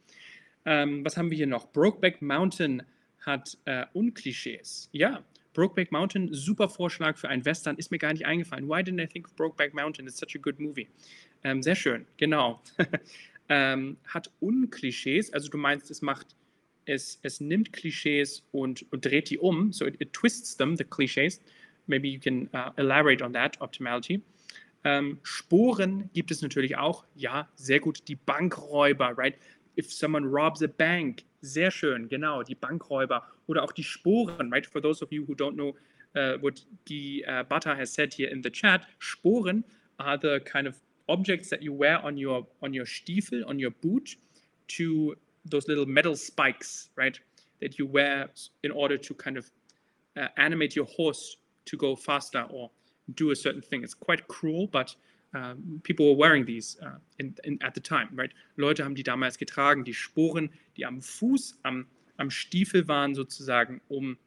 A: Um, was haben wir hier noch? Brokeback Mountain hat äh, Unklischees. Ja, Brokeback Mountain, super Vorschlag für ein Western, ist mir gar nicht eingefallen. Why didn't I think of Brokeback Mountain? It's such a good movie. Ähm, sehr schön, genau. ähm, hat Unklischees, also du meinst, es macht, es, es nimmt Klischees und, und dreht die um, so it, it, twists them, the Klischees. Maybe you can uh, elaborate on that, Optimality. Ähm, Sporen gibt es natürlich auch. Ja, sehr gut. Die Bankräuber, right? If someone robs a bank, sehr schön, genau, die Bankräuber oder auch die Sporen, right? For those of you who don't know uh, what Guy uh, Butter has said here in the chat, Sporen are the kind of objects that you wear on your on your Stiefel, on your boot, to those little metal spikes, right? That you wear in order to kind of uh, animate your horse to go faster or do a certain thing. It's quite cruel, but um, people were wearing these uh, in, in, at the time, right? Leute haben die damals getragen, die Sporen, die am Fuß, am, am Stiefel waren sozusagen, um,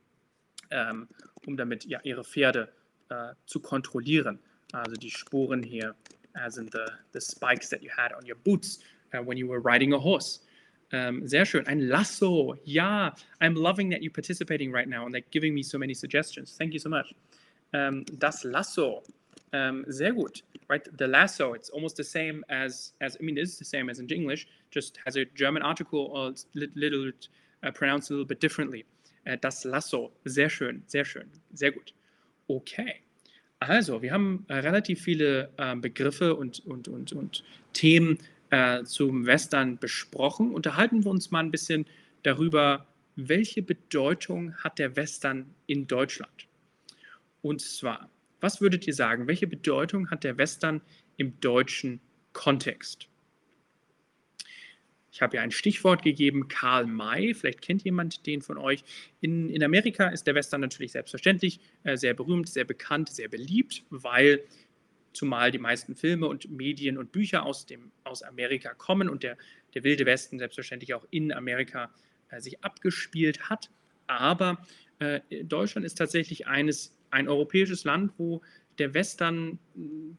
A: ähm, um damit ja, ihre Pferde äh, zu kontrollieren. Also die Sporen hier as in the, the spikes that you had on your boots uh, when you were riding a horse. Um, sehr schön. Ein Lasso. Ja, I'm loving that you're participating right now and like giving me so many suggestions. Thank you so much. Um, das Lasso. Um, sehr gut. Right, the lasso. It's almost the same as as I mean, it is the same as in English. Just has a German article or it's little uh, pronounced a little bit differently. Uh, das Lasso. Sehr schön. Sehr schön. Sehr gut. Okay. Also, wir haben äh, relativ viele äh, Begriffe und, und, und, und Themen äh, zum Western besprochen. Unterhalten wir uns mal ein bisschen darüber, welche Bedeutung hat der Western in Deutschland? Und zwar, was würdet ihr sagen, welche Bedeutung hat der Western im deutschen Kontext? Ich habe ja ein Stichwort gegeben, Karl May. Vielleicht kennt jemand den von euch. In, in Amerika ist der Western natürlich selbstverständlich äh, sehr berühmt, sehr bekannt, sehr beliebt, weil zumal die meisten Filme und Medien und Bücher aus, dem, aus Amerika kommen und der, der Wilde Westen selbstverständlich auch in Amerika äh, sich abgespielt hat. Aber äh, Deutschland ist tatsächlich eines, ein europäisches Land, wo der Western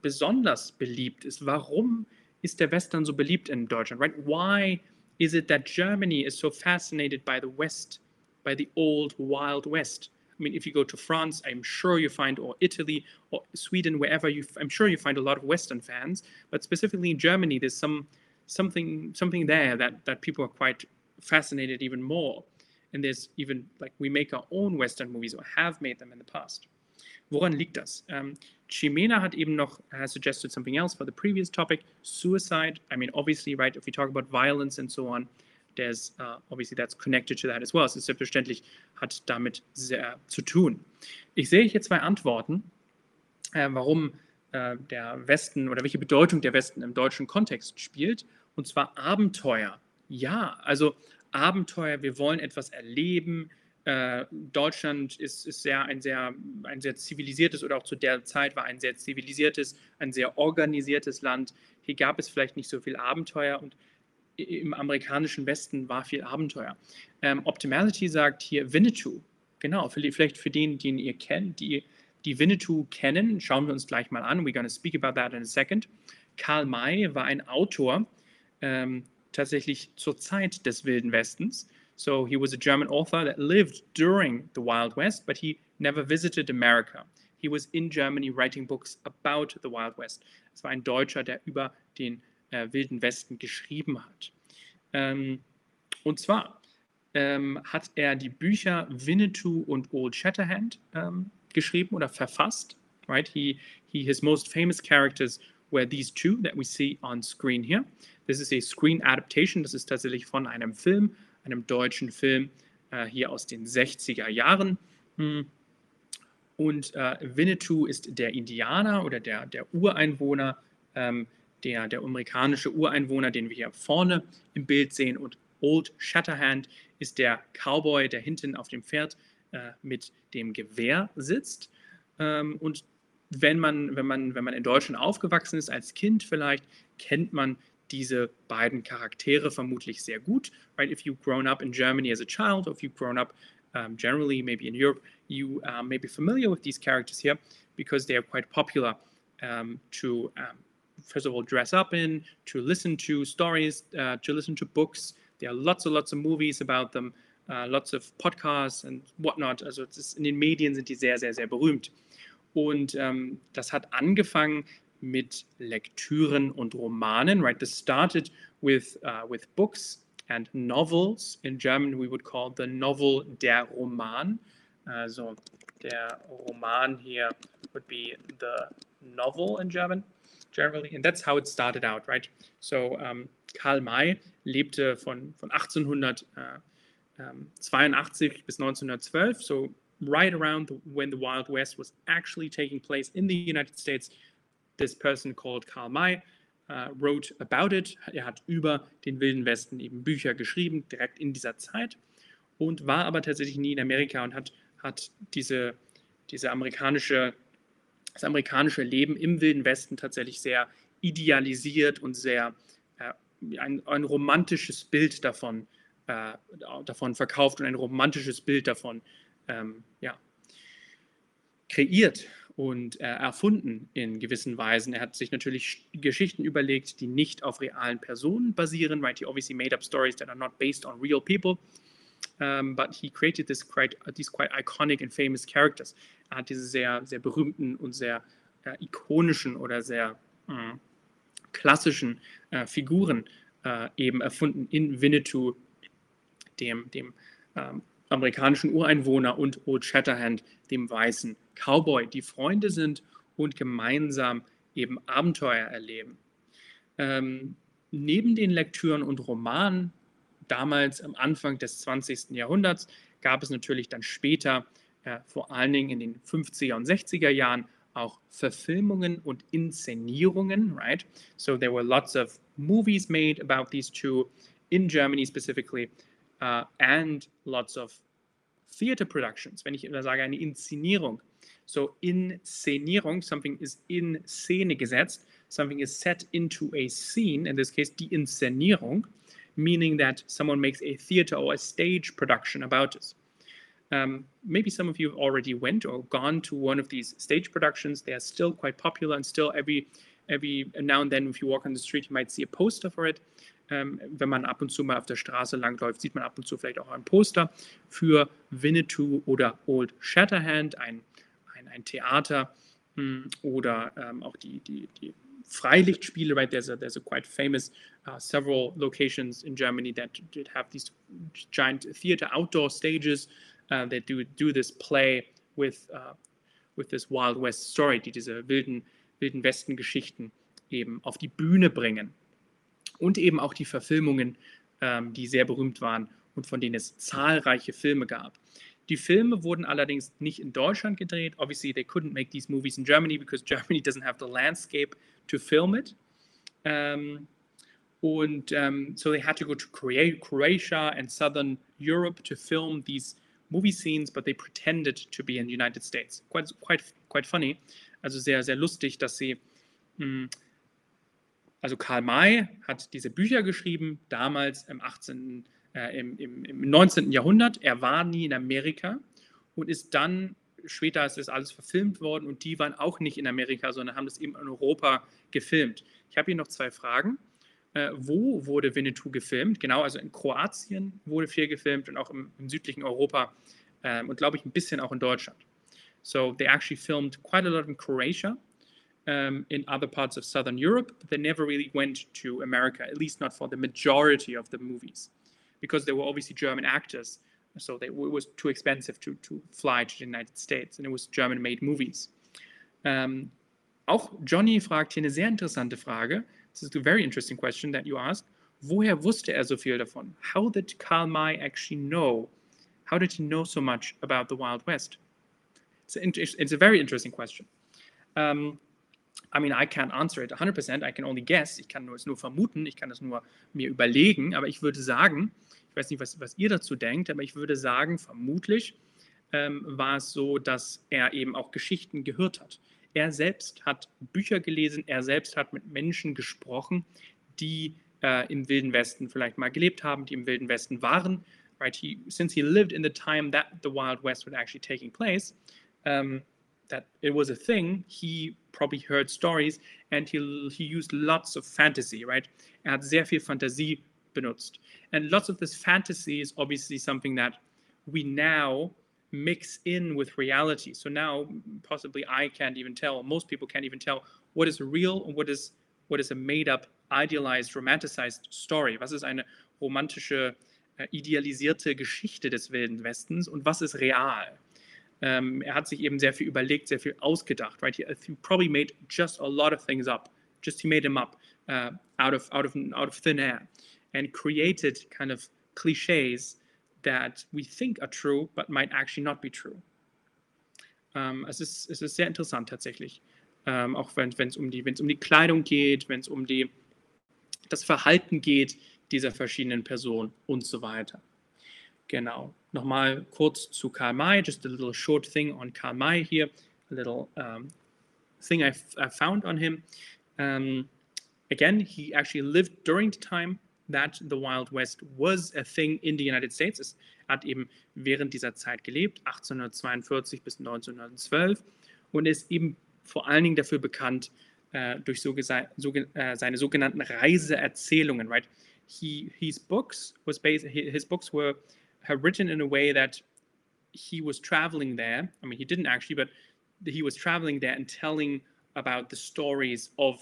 A: besonders beliebt ist. Warum ist der Western so beliebt in Deutschland, right? Why is it that Germany is so fascinated by the West, by the old Wild West? I mean, if you go to France, I'm sure you find, or Italy, or Sweden, wherever you, I'm sure you find a lot of Western fans. But specifically in Germany, there's some something something there that that people are quite fascinated even more. And there's even like we make our own Western movies or have made them in the past. Woran liegt das? Ähm, Chimena hat eben noch has suggested something else for the previous topic, suicide. I mean, obviously, right, if we talk about violence and so on, there's uh, obviously that's connected to that as well. Ist selbstverständlich, hat damit sehr zu tun. Ich sehe hier zwei Antworten, äh, warum äh, der Westen oder welche Bedeutung der Westen im deutschen Kontext spielt, und zwar Abenteuer. Ja, also Abenteuer, wir wollen etwas erleben, äh, Deutschland ist, ist sehr, ein, sehr, ein sehr zivilisiertes oder auch zu der Zeit war ein sehr zivilisiertes, ein sehr organisiertes Land. Hier gab es vielleicht nicht so viel Abenteuer und im amerikanischen Westen war viel Abenteuer. Ähm, Optimality sagt hier Winnetou. Genau, vielleicht für den, den ihr kennt, die, die Winnetou kennen, schauen wir uns gleich mal an. We're going to speak about that in a second. Karl May war ein Autor, ähm, tatsächlich zur Zeit des Wilden Westens. So he was a German author that lived during the Wild West, but he never visited America. He was in Germany writing books about the Wild West. Es war ein Deutscher, der über den äh, Wilden Westen geschrieben hat. Ähm, und zwar ähm, hat er die Bücher Winnetou und Old Shatterhand ähm, geschrieben oder verfasst. Right? He, he, his most famous characters were these two that we see on screen here. This is a screen adaptation. Das ist tatsächlich von einem Film einem deutschen Film äh, hier aus den 60er Jahren. Hm. Und äh, Winnetou ist der Indianer oder der, der Ureinwohner, ähm, der, der amerikanische Ureinwohner, den wir hier vorne im Bild sehen. Und Old Shatterhand ist der Cowboy, der hinten auf dem Pferd äh, mit dem Gewehr sitzt. Ähm, und wenn man, wenn, man, wenn man in Deutschland aufgewachsen ist, als Kind vielleicht, kennt man diese beiden Charaktere vermutlich sehr gut. Right? If you've grown up in Germany as a child, or if you've grown up um, generally maybe in Europe, you um, may be familiar with these characters here because they are quite popular um, to, um, first of all, dress up in, to listen to stories, uh, to listen to books. There are lots and lots of movies about them, uh, lots of podcasts and whatnot. Also in den Medien sind die sehr, sehr, sehr berühmt. Und ähm, das hat angefangen mit Lektüren und Romanen, right? This started with, uh, with books and novels. In German, we would call the novel der Roman. Also der Roman here would be the novel in German, generally. And that's how it started out, right? So um, Karl May lebte von, von 1882 uh, um, bis 1912, so right around the, when the Wild West was actually taking place in the United States this person called Karl May uh, wrote about it. Er hat über den Wilden Westen eben Bücher geschrieben, direkt in dieser Zeit und war aber tatsächlich nie in Amerika und hat, hat diese, diese amerikanische, das amerikanische Leben im Wilden Westen tatsächlich sehr idealisiert und sehr äh, ein, ein romantisches Bild davon, äh, davon verkauft und ein romantisches Bild davon ähm, ja, kreiert und äh, erfunden in gewissen Weisen. Er hat sich natürlich Geschichten überlegt, die nicht auf realen Personen basieren, right? He obviously made up stories that are not based on real people. Um, but he created this quite, these quite iconic and famous characters. Er hat diese sehr, sehr berühmten und sehr äh, ikonischen oder sehr äh, klassischen Figuren äh, eben erfunden in Winnetou, dem, dem ähm, amerikanischen Ureinwohner und Old Shatterhand, dem weißen Cowboy, die Freunde sind und gemeinsam eben Abenteuer erleben. Ähm, neben den Lektüren und Romanen, damals am Anfang des 20. Jahrhunderts, gab es natürlich dann später, äh, vor allen Dingen in den 50er und 60er Jahren, auch Verfilmungen und Inszenierungen, right? So there were lots of movies made about these two in Germany specifically, uh, and lots of theater productions. Wenn ich sage eine Inszenierung, so Inszenierung, something is in Szene gesetzt, something is set into a scene, in this case die Inszenierung, meaning that someone makes a theater or a stage production about it. Um, maybe some of you have already went or gone to one of these stage productions. They are still quite popular and still every every now and then, if you walk on the street, you might see a poster for it. Ähm, wenn man ab und zu mal auf der Straße langläuft, sieht man ab und zu vielleicht auch ein Poster für Winnetou oder Old Shatterhand, ein ein, ein Theater mh, hm, oder ähm, auch die, die, die Freilichtspiele, right? There's a, there's a quite famous uh, several locations in Germany that did have these giant theater outdoor stages uh, that do do this play with uh, with this Wild West Story, die diese wilden wilden Westen Geschichten eben auf die Bühne bringen und eben auch die Verfilmungen, ähm, die sehr berühmt waren und von denen es zahlreiche Filme gab. Die Filme wurden allerdings nicht in Deutschland gedreht. Obviously, they couldn't make these movies in Germany because Germany doesn't have the landscape to film it. Um, und um, so they had to go to Croatia and southern Europe to film these movie scenes, but they pretended to be in the United States. Quite, quite, quite funny. Also sehr, sehr lustig, dass sie. Mh, hm, also Karl May hat diese Bücher geschrieben, damals im 18., äh, im, im, im 19. Jahrhundert. Er war nie in Amerika und ist dann später ist das alles verfilmt worden und die waren auch nicht in Amerika, sondern haben das eben in Europa gefilmt. Ich habe hier noch zwei Fragen. Äh, wo wurde Winnetou gefilmt? Genau, also in Kroatien wurde viel gefilmt und auch im, im südlichen Europa äh, und glaube ich ein bisschen auch in Deutschland. So they actually filmed quite a lot in Croatia, um, in other parts of Southern Europe, but they never really went to America, at least not for the majority of the movies, because they were obviously German actors so they, it was too expensive to, to fly to the United States and it was German-made movies. Ähm, auch Johnny fragt hier eine sehr interessante Frage. This is a very interesting question that you asked. Woher wusste er so viel davon? How did Karl May actually know? How did he know so much about the Wild West? It's a, it's a very interesting question. Um, I mean, I can't answer it 100%. I can only guess. Ich kann es nur vermuten. Ich kann es nur mir überlegen. Aber ich würde sagen, weiß nicht, was, was ihr dazu denkt, aber ich würde sagen, vermutlich ähm, war es so, dass er eben auch Geschichten gehört hat. Er selbst hat Bücher gelesen, er selbst hat mit Menschen gesprochen, die äh, im Wilden Westen vielleicht mal gelebt haben, die im Wilden Westen waren. Right? He, since he lived in the time that the Wild West was actually taking place, um, that it was a thing, he probably heard stories and he, he used lots of fantasy, right? Er hat sehr viel Fantasie benutzt. And lots of this fantasy is obviously something that we now mix in with reality. So now possibly I can't even tell, most people can't even tell what is real and what is what is a made up, idealized, romanticized story. Was ist eine romantische, äh, idealisierte Geschichte des Wilden Westens und was ist real? Um, er hat sich eben sehr viel überlegt, sehr viel ausgedacht, right? He, he, probably made just a lot of things up. Just he made them up uh, out of out of out of thin air. and created kind of cliches that we think are true, but might actually not be true. Ähm, es, ist, es ist sehr interessant tatsächlich, ähm, auch wenn es um, die, um die Kleidung geht, wenn es um die, das Verhalten geht dieser verschiedenen Personen und so weiter. Genau. Nochmal kurz zu Karl May, just a little short thing on Karl May here, a little um, thing I, found on him. Um, again, he actually lived during the time that the Wild West was a thing in the United States. Es hat eben während dieser Zeit gelebt, 1842 bis 1912 und ist eben vor allen Dingen dafür bekannt äh, durch so, so, äh, seine sogenannten Reiseerzählungen. Right? He, his books was based, his books were written in a way that he was traveling there. I mean, he didn't actually, but he was traveling there and telling about the stories of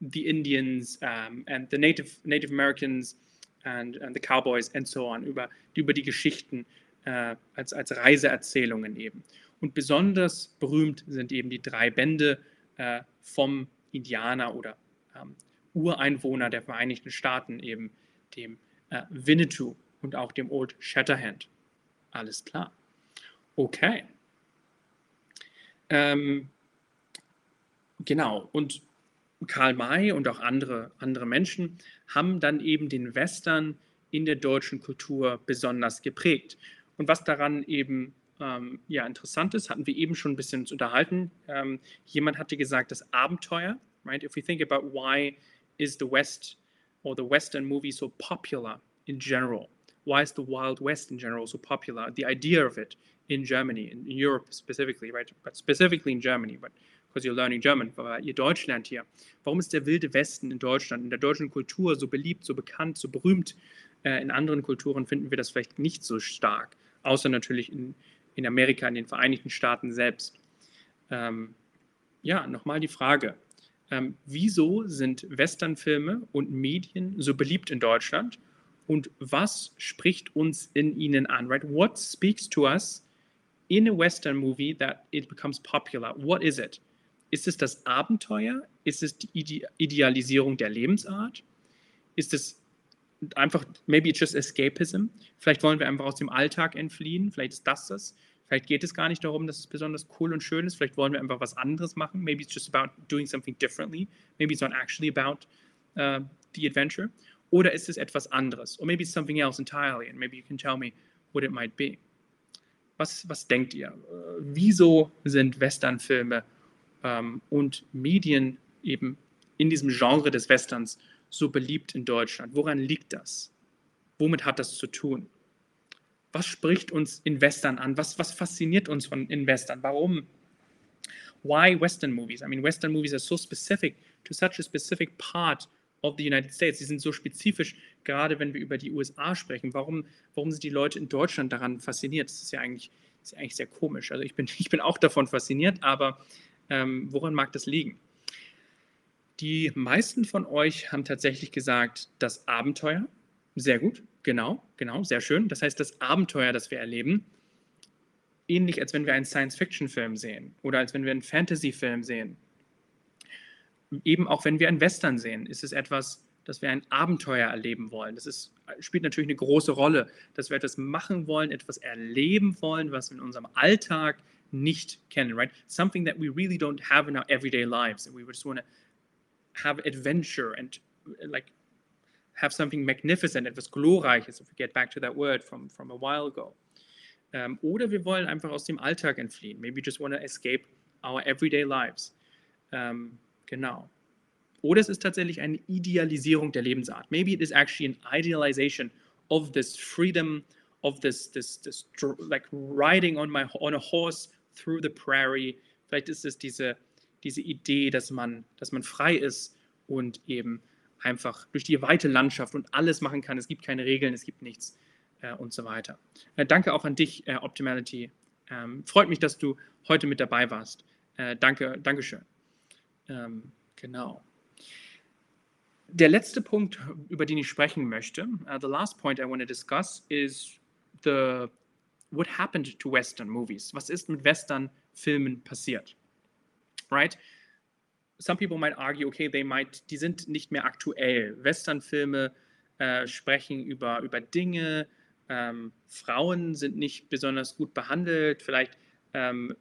A: the Indians um, and the Native Native Americans and, and the Cowboys and so on über, über die Geschichten äh, als, als Reiseerzählungen eben. Und besonders berühmt sind eben die drei Bände äh, vom Indianer oder ähm, Ureinwohner der Vereinigten Staaten, eben dem äh, Winnetou und auch dem Old Shatterhand. Alles klar. Okay. Ähm, genau. Und Karl May und auch andere, andere Menschen haben dann eben den Western in der deutschen Kultur besonders geprägt. Und was daran eben ähm, ja, interessant ist, hatten wir eben schon ein bisschen unterhalten. Ähm, jemand hatte gesagt, das Abenteuer, right? If we think about why is the West or the Western movie so popular in general? Why is the Wild West in general so popular? The idea of it in Germany, in Europe specifically, right? But specifically in Germany, but because you're learning German, weil ihr Deutsch lernt hier. Warum ist der wilde Westen in Deutschland, in der deutschen Kultur so beliebt, so bekannt, so berühmt? Äh, in anderen Kulturen finden wir das vielleicht nicht so stark, außer natürlich in, in Amerika, in den Vereinigten Staaten selbst. Ähm, ja, nochmal die Frage. Ähm, wieso sind Westernfilme und Medien so beliebt in Deutschland? Und was spricht uns in ihnen an? Right? What speaks to us in a Western movie that it becomes popular? What is it? Ist es das Abenteuer? Ist es die Ide Idealisierung der Lebensart? Ist es einfach, maybe it's just escapism? Vielleicht wollen wir einfach aus dem Alltag entfliehen. Vielleicht ist das das. Vielleicht geht es gar nicht darum, dass es besonders cool und schön ist. Vielleicht wollen wir einfach was anderes machen. Maybe it's just about doing something differently. Maybe it's not actually about uh, the adventure. Oder ist es etwas anderes? Or maybe something else entirely. And maybe you can tell me what it might be. Was, was denkt ihr? Äh, wieso sind Westernfilme ähm, und Medien eben in diesem Genre des Westerns so beliebt in Deutschland? Woran liegt das? Womit hat das zu tun? Was spricht uns in Western an? Was, was fasziniert uns von in Western? Warum? Why Western movies? I mean, Western movies are so specific to such a specific part of the United States. Sie sind so spezifisch, gerade wenn wir über die USA sprechen. Warum, warum sind die Leute in Deutschland daran fasziniert? Das ist ja eigentlich, ist ja eigentlich sehr komisch. Also ich bin, ich bin auch davon fasziniert, aber ähm, woran mag das liegen? Die meisten von euch haben tatsächlich gesagt, das Abenteuer. Sehr gut, genau, genau, sehr schön. Das heißt, das Abenteuer, das wir erleben, ähnlich als wenn wir einen Science-Fiction-Film sehen oder als wenn wir einen Fantasy-Film sehen. Eben auch wenn wir einen Western sehen, ist es etwas, dass wir ein Abenteuer erleben wollen. Das ist, spielt natürlich eine große Rolle, dass wir etwas machen wollen, etwas erleben wollen, was wir in unserem Alltag nicht kennen, right? Something that we really don't have in our everyday lives. And we just want to have adventure and like have something magnificent, etwas Glorreiches, if we get back to that word from, from a while ago. Ähm, oder wir wollen einfach aus dem Alltag entfliehen. Maybe just want to escape our everyday lives. Ähm, genau. Oder es ist tatsächlich eine Idealisierung der Lebensart. Maybe it is actually an idealization of this freedom, of this, this, this like riding on my on a horse through the prairie. Vielleicht ist es diese, diese Idee, dass man, dass man frei ist und eben einfach durch die weite Landschaft und alles machen kann. Es gibt keine Regeln, es gibt nichts äh, und so weiter. Äh, danke auch an dich, äh, Optimality. Ähm, freut mich, dass du heute mit dabei warst. Äh, danke, Dankeschön. Ähm, genau. Der letzte Punkt, über den ich sprechen möchte, uh, the last point I want to discuss is the what happened to Western movies. Was ist mit Western-Filmen passiert? Right? some people might argue, okay, they might, die sind nicht mehr aktuell. Westernfilme äh, sprechen über, über Dinge, ähm, Frauen sind nicht besonders gut behandelt, vielleicht ähm,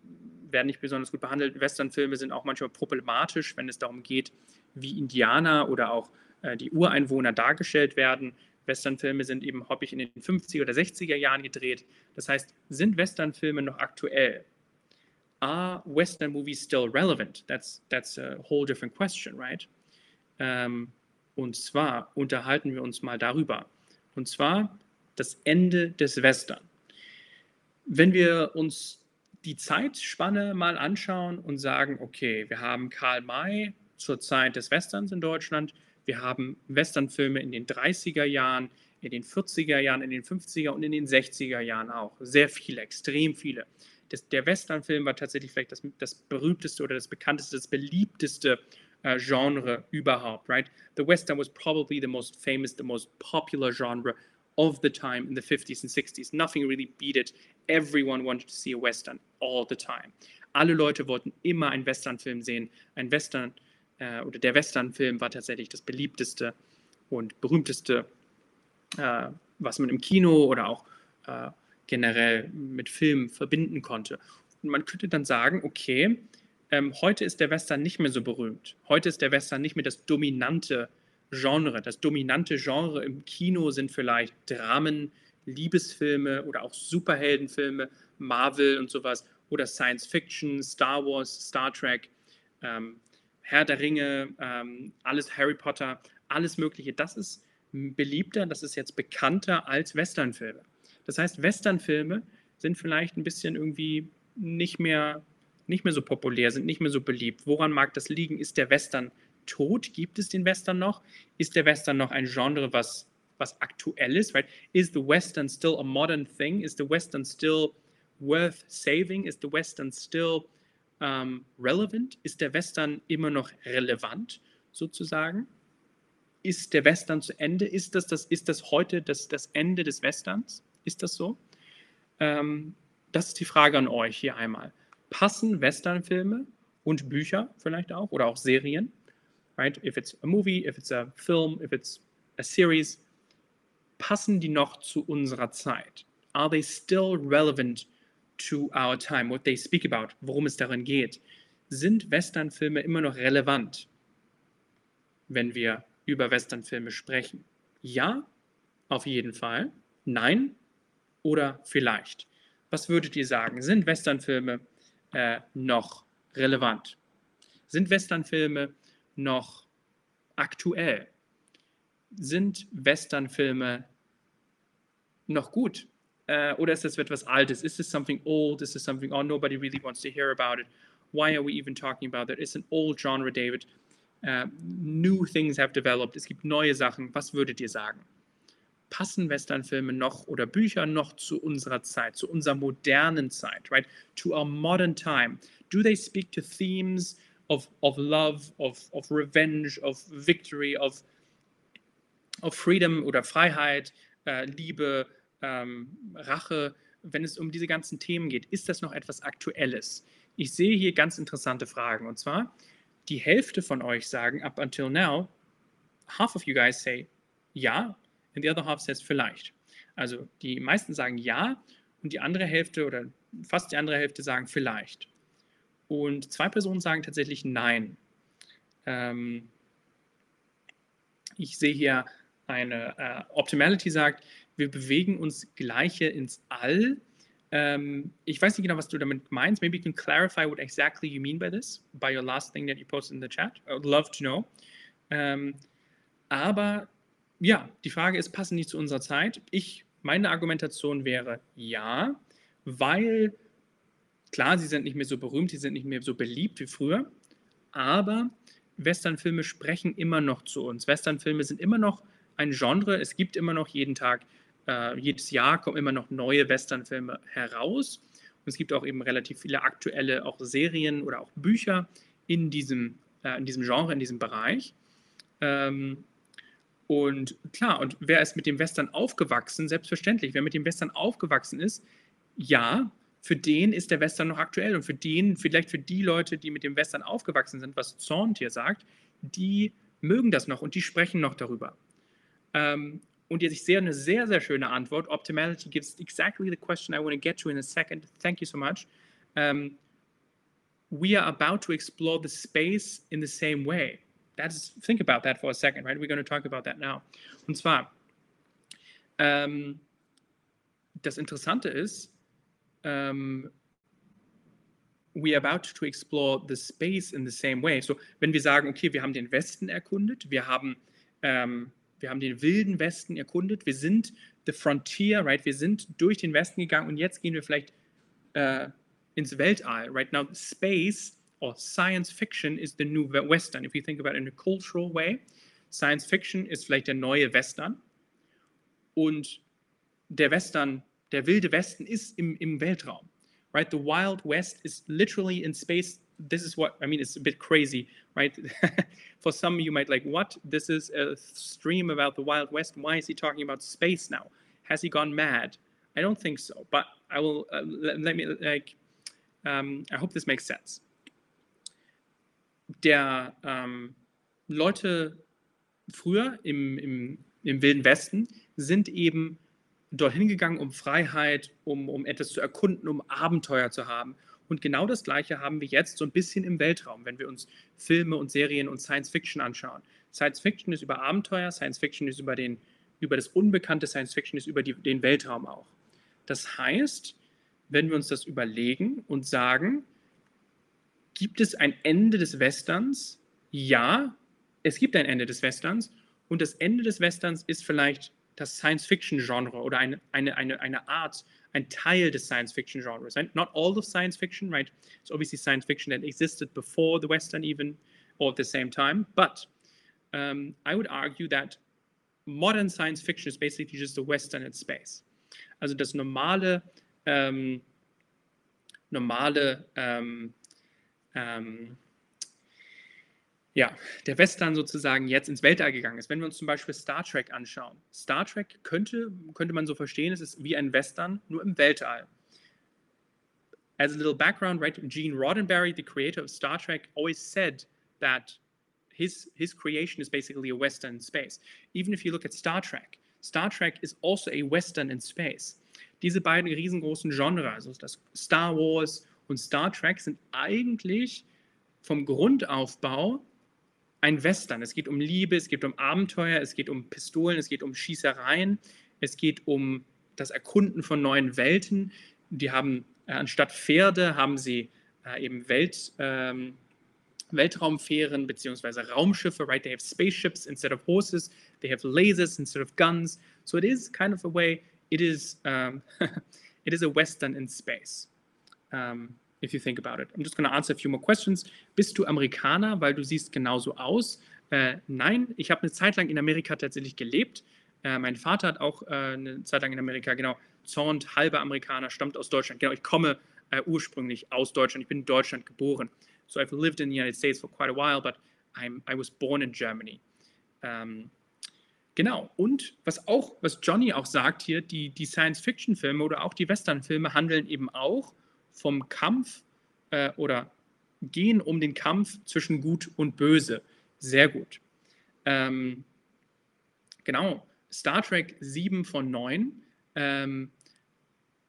A: werden nicht besonders gut behandelt. Westernfilme sind auch manchmal problematisch, wenn es darum geht, wie Indianer oder auch äh, die Ureinwohner dargestellt werden. Westernfilme sind eben häufig in den 50er oder 60er Jahren gedreht. Das heißt, sind Westernfilme noch aktuell? are Western movies still relevant? That's, that's a whole different question, right? Ähm, und zwar unterhalten wir uns mal darüber. Und zwar das Ende des Western. Wenn wir uns die Zeitspanne mal anschauen und sagen, okay, wir haben Karl May zur Zeit des Westerns in Deutschland, wir haben Westernfilme in den 30er Jahren, in den 40er Jahren, in den 50er und in den 60er Jahren auch. Sehr viele, extrem viele das, der Westernfilm war tatsächlich vielleicht das, das berühmteste oder das bekannteste, das beliebteste uh, Genre überhaupt, right? The Western was probably the most famous, the most popular genre of the time in the 50s and 60s. Nothing really beat it. Everyone wanted to see a Western all the time. Alle Leute wollten immer einen Westernfilm sehen. Ein Western äh, oder der Westernfilm war tatsächlich das beliebteste und berühmteste, äh, was man im Kino oder auch äh, generell mit Film verbinden konnte. Und man könnte dann sagen, okay, ähm, heute ist der Western nicht mehr so berühmt. Heute ist der Western nicht mehr das dominante Genre. Das dominante Genre im Kino sind vielleicht Dramen, Liebesfilme oder auch Superheldenfilme, Marvel und sowas oder Science Fiction, Star Wars, Star Trek, ähm, Herr der Ringe, ähm, alles Harry Potter, alles Mögliche. Das ist beliebter, das ist jetzt bekannter als Westernfilme. Das heißt, Westernfilme sind vielleicht ein bisschen irgendwie nicht mehr, nicht mehr so populär, sind nicht mehr so beliebt. Woran mag das liegen? Ist der Western tot? Gibt es den Western noch? Ist der Western noch ein Genre, was, was aktuell ist? Right? Is the Western still a modern thing? Is the Western still worth saving? Is the Western still um, relevant? Ist der Western immer noch relevant, sozusagen? Ist der Western zu Ende? Ist das, das, ist das heute das, das Ende des Westerns? Ist das so? Ähm, das ist die Frage an euch hier einmal. Passen Westernfilme und Bücher vielleicht auch oder auch Serien, right? If it's a movie, if it's a film, if it's a series, passen die noch zu unserer Zeit? Are they still relevant to our time? What they speak about, worum es darin geht? Sind Westernfilme immer noch relevant, wenn wir über Westernfilme sprechen? Ja, auf jeden Fall. Nein, oder vielleicht. Was würdet ihr sagen? Sind Westernfilme äh, noch relevant? Sind Westernfilme noch aktuell? Sind Westernfilme noch gut? Äh, oder ist das etwas Altes? Is this something old? Is this something, oh, nobody really wants to hear about it? Why are we even talking about that? It's an old genre, David. Uh, new things have developed. Es gibt neue Sachen. Was würdet ihr sagen? Passen Westernfilme noch oder Bücher noch zu unserer Zeit, zu unserer modernen Zeit, right? To our modern time? Do they speak to themes of, of love, of, of revenge, of victory, of, of freedom oder Freiheit, äh, Liebe, ähm, Rache, wenn es um diese ganzen Themen geht? Ist das noch etwas Aktuelles? Ich sehe hier ganz interessante Fragen. Und zwar, die Hälfte von euch sagen, up until now, half of you guys say ja, and the other half says vielleicht. Also die meisten sagen ja und die andere Hälfte oder fast die andere Hälfte sagen vielleicht. Und zwei Personen sagen tatsächlich nein. Ähm, ich sehe hier eine äh, Optimality sagt, wir bewegen uns gleiche ins All um, ich weiß nicht genau, was du damit meinst. Maybe you can clarify what exactly you mean by this, by your last thing that you posted in the chat. I would love to know. Um, aber ja, die Frage ist, passen die zu unserer Zeit? Ich, meine Argumentation wäre ja, weil klar, sie sind nicht mehr so berühmt, sie sind nicht mehr so beliebt wie früher, aber Westernfilme sprechen immer noch zu uns. Westernfilme sind immer noch ein Genre. Es gibt immer noch jeden Tag äh, jedes Jahr kommen immer noch neue Westernfilme heraus. Und es gibt auch eben relativ viele aktuelle auch Serien oder auch Bücher in diesem, äh, in diesem Genre, in diesem Bereich. Ähm, und klar, und wer ist mit dem Western aufgewachsen? Selbstverständlich. Wer mit dem Western aufgewachsen ist, ja, für den ist der Western noch aktuell. Und für den, vielleicht für die Leute, die mit dem Western aufgewachsen sind, was Zorn hier sagt, die mögen das noch und die sprechen noch darüber. Ähm, und jetzt, ich sehe eine sehr, sehr schöne Antwort. Optimality gives exactly the question I want to get to in a second. Thank you so much. Um, we are about to explore the space in the same way. That's, think about that for a second, right? We're going to talk about that now. Und zwar, ähm, das Interessante ist, ähm, we are about to explore the space in the same way. So, wenn wir sagen, okay, wir haben den Westen erkundet, wir haben ähm, wir haben den wilden Westen erkundet, wir sind the frontier, right? Wir sind durch den Westen gegangen und jetzt gehen wir vielleicht äh, ins Weltall, right? Now, space or science fiction is the new Western. If you think about it in a cultural way, Science Fiction ist vielleicht der neue Western und der Western, der wilde Westen ist im, im Weltraum, right? The Wild West is literally in space this is what I mean. It's a bit crazy, right? For some, you might like, what? This is a stream about the Wild West. Why is he talking about space now? Has he gone mad? I don't think so. But I will uh, let, let, me like. Um, I hope this makes sense. Der ähm, Leute früher im, im, im Wilden Westen sind eben dorthin gegangen, um Freiheit, um, um etwas zu erkunden, um Abenteuer zu haben. Und genau das Gleiche haben wir jetzt so ein bisschen im Weltraum, wenn wir uns Filme und Serien und Science Fiction anschauen. Science Fiction ist über Abenteuer, Science Fiction ist über, den, über das Unbekannte, Science Fiction ist über die, den Weltraum auch. Das heißt, wenn wir uns das überlegen und sagen, gibt es ein Ende des Westerns? Ja, es gibt ein Ende des Westerns. Und das Ende des Westerns ist vielleicht das Science-Fiction-Genre oder eine, eine, eine, eine Art, ein Teil des Science-Fiction-Genres. Not all of science fiction, right? It's obviously science fiction that existed before the Western even, or at the same time. But um, I would argue that modern science fiction is basically just the Western in space. Also das normale, ähm, normale ähm, ähm, ja, der Western sozusagen jetzt ins Weltall gegangen ist. Wenn wir uns zum Beispiel Star Trek anschauen. Star Trek könnte, könnte man so verstehen, es ist wie ein Western, nur im Weltall. As a little background, right, Gene Roddenberry, the creator of Star Trek, always said that his, his creation is basically a Western in space. Even if you look at Star Trek, Star Trek is also a Western in space. Diese beiden riesengroßen Genres, also das Star Wars und Star Trek, sind eigentlich vom Grundaufbau ein Western. Es geht um Liebe, es geht um Abenteuer, es geht um Pistolen, es geht um Schießereien, es geht um das Erkunden von neuen Welten. die haben äh, anstatt Pferde haben sie äh, eben Welt, ähm, Weltraumfähren beziehungsweise Raumschiffe, right? They have spaceships instead of horses. They have lasers instead of guns. So it is kind of a way. It is um, it is a western in space. Um, if you think about it. I'm just going to answer a few more questions. Bist du Amerikaner, weil du siehst genauso aus? Äh, nein, ich habe eine Zeit lang in Amerika tatsächlich gelebt. Äh, mein Vater hat auch äh, eine Zeit lang in Amerika, genau, Zornd, halber Amerikaner, stammt aus Deutschland. Genau, ich komme äh, ursprünglich aus Deutschland. Ich bin in Deutschland geboren. So I've lived in the United States for quite a while, but I'm, I was born in Germany. Ähm, genau. Und was auch, was Johnny auch sagt hier, die, die Science-Fiction-Filme oder auch die Western-Filme handeln eben auch vom Kampf äh, oder gehen um den Kampf zwischen Gut und Böse. Sehr gut. Ähm, genau. Star Trek 7 von 9. Ähm,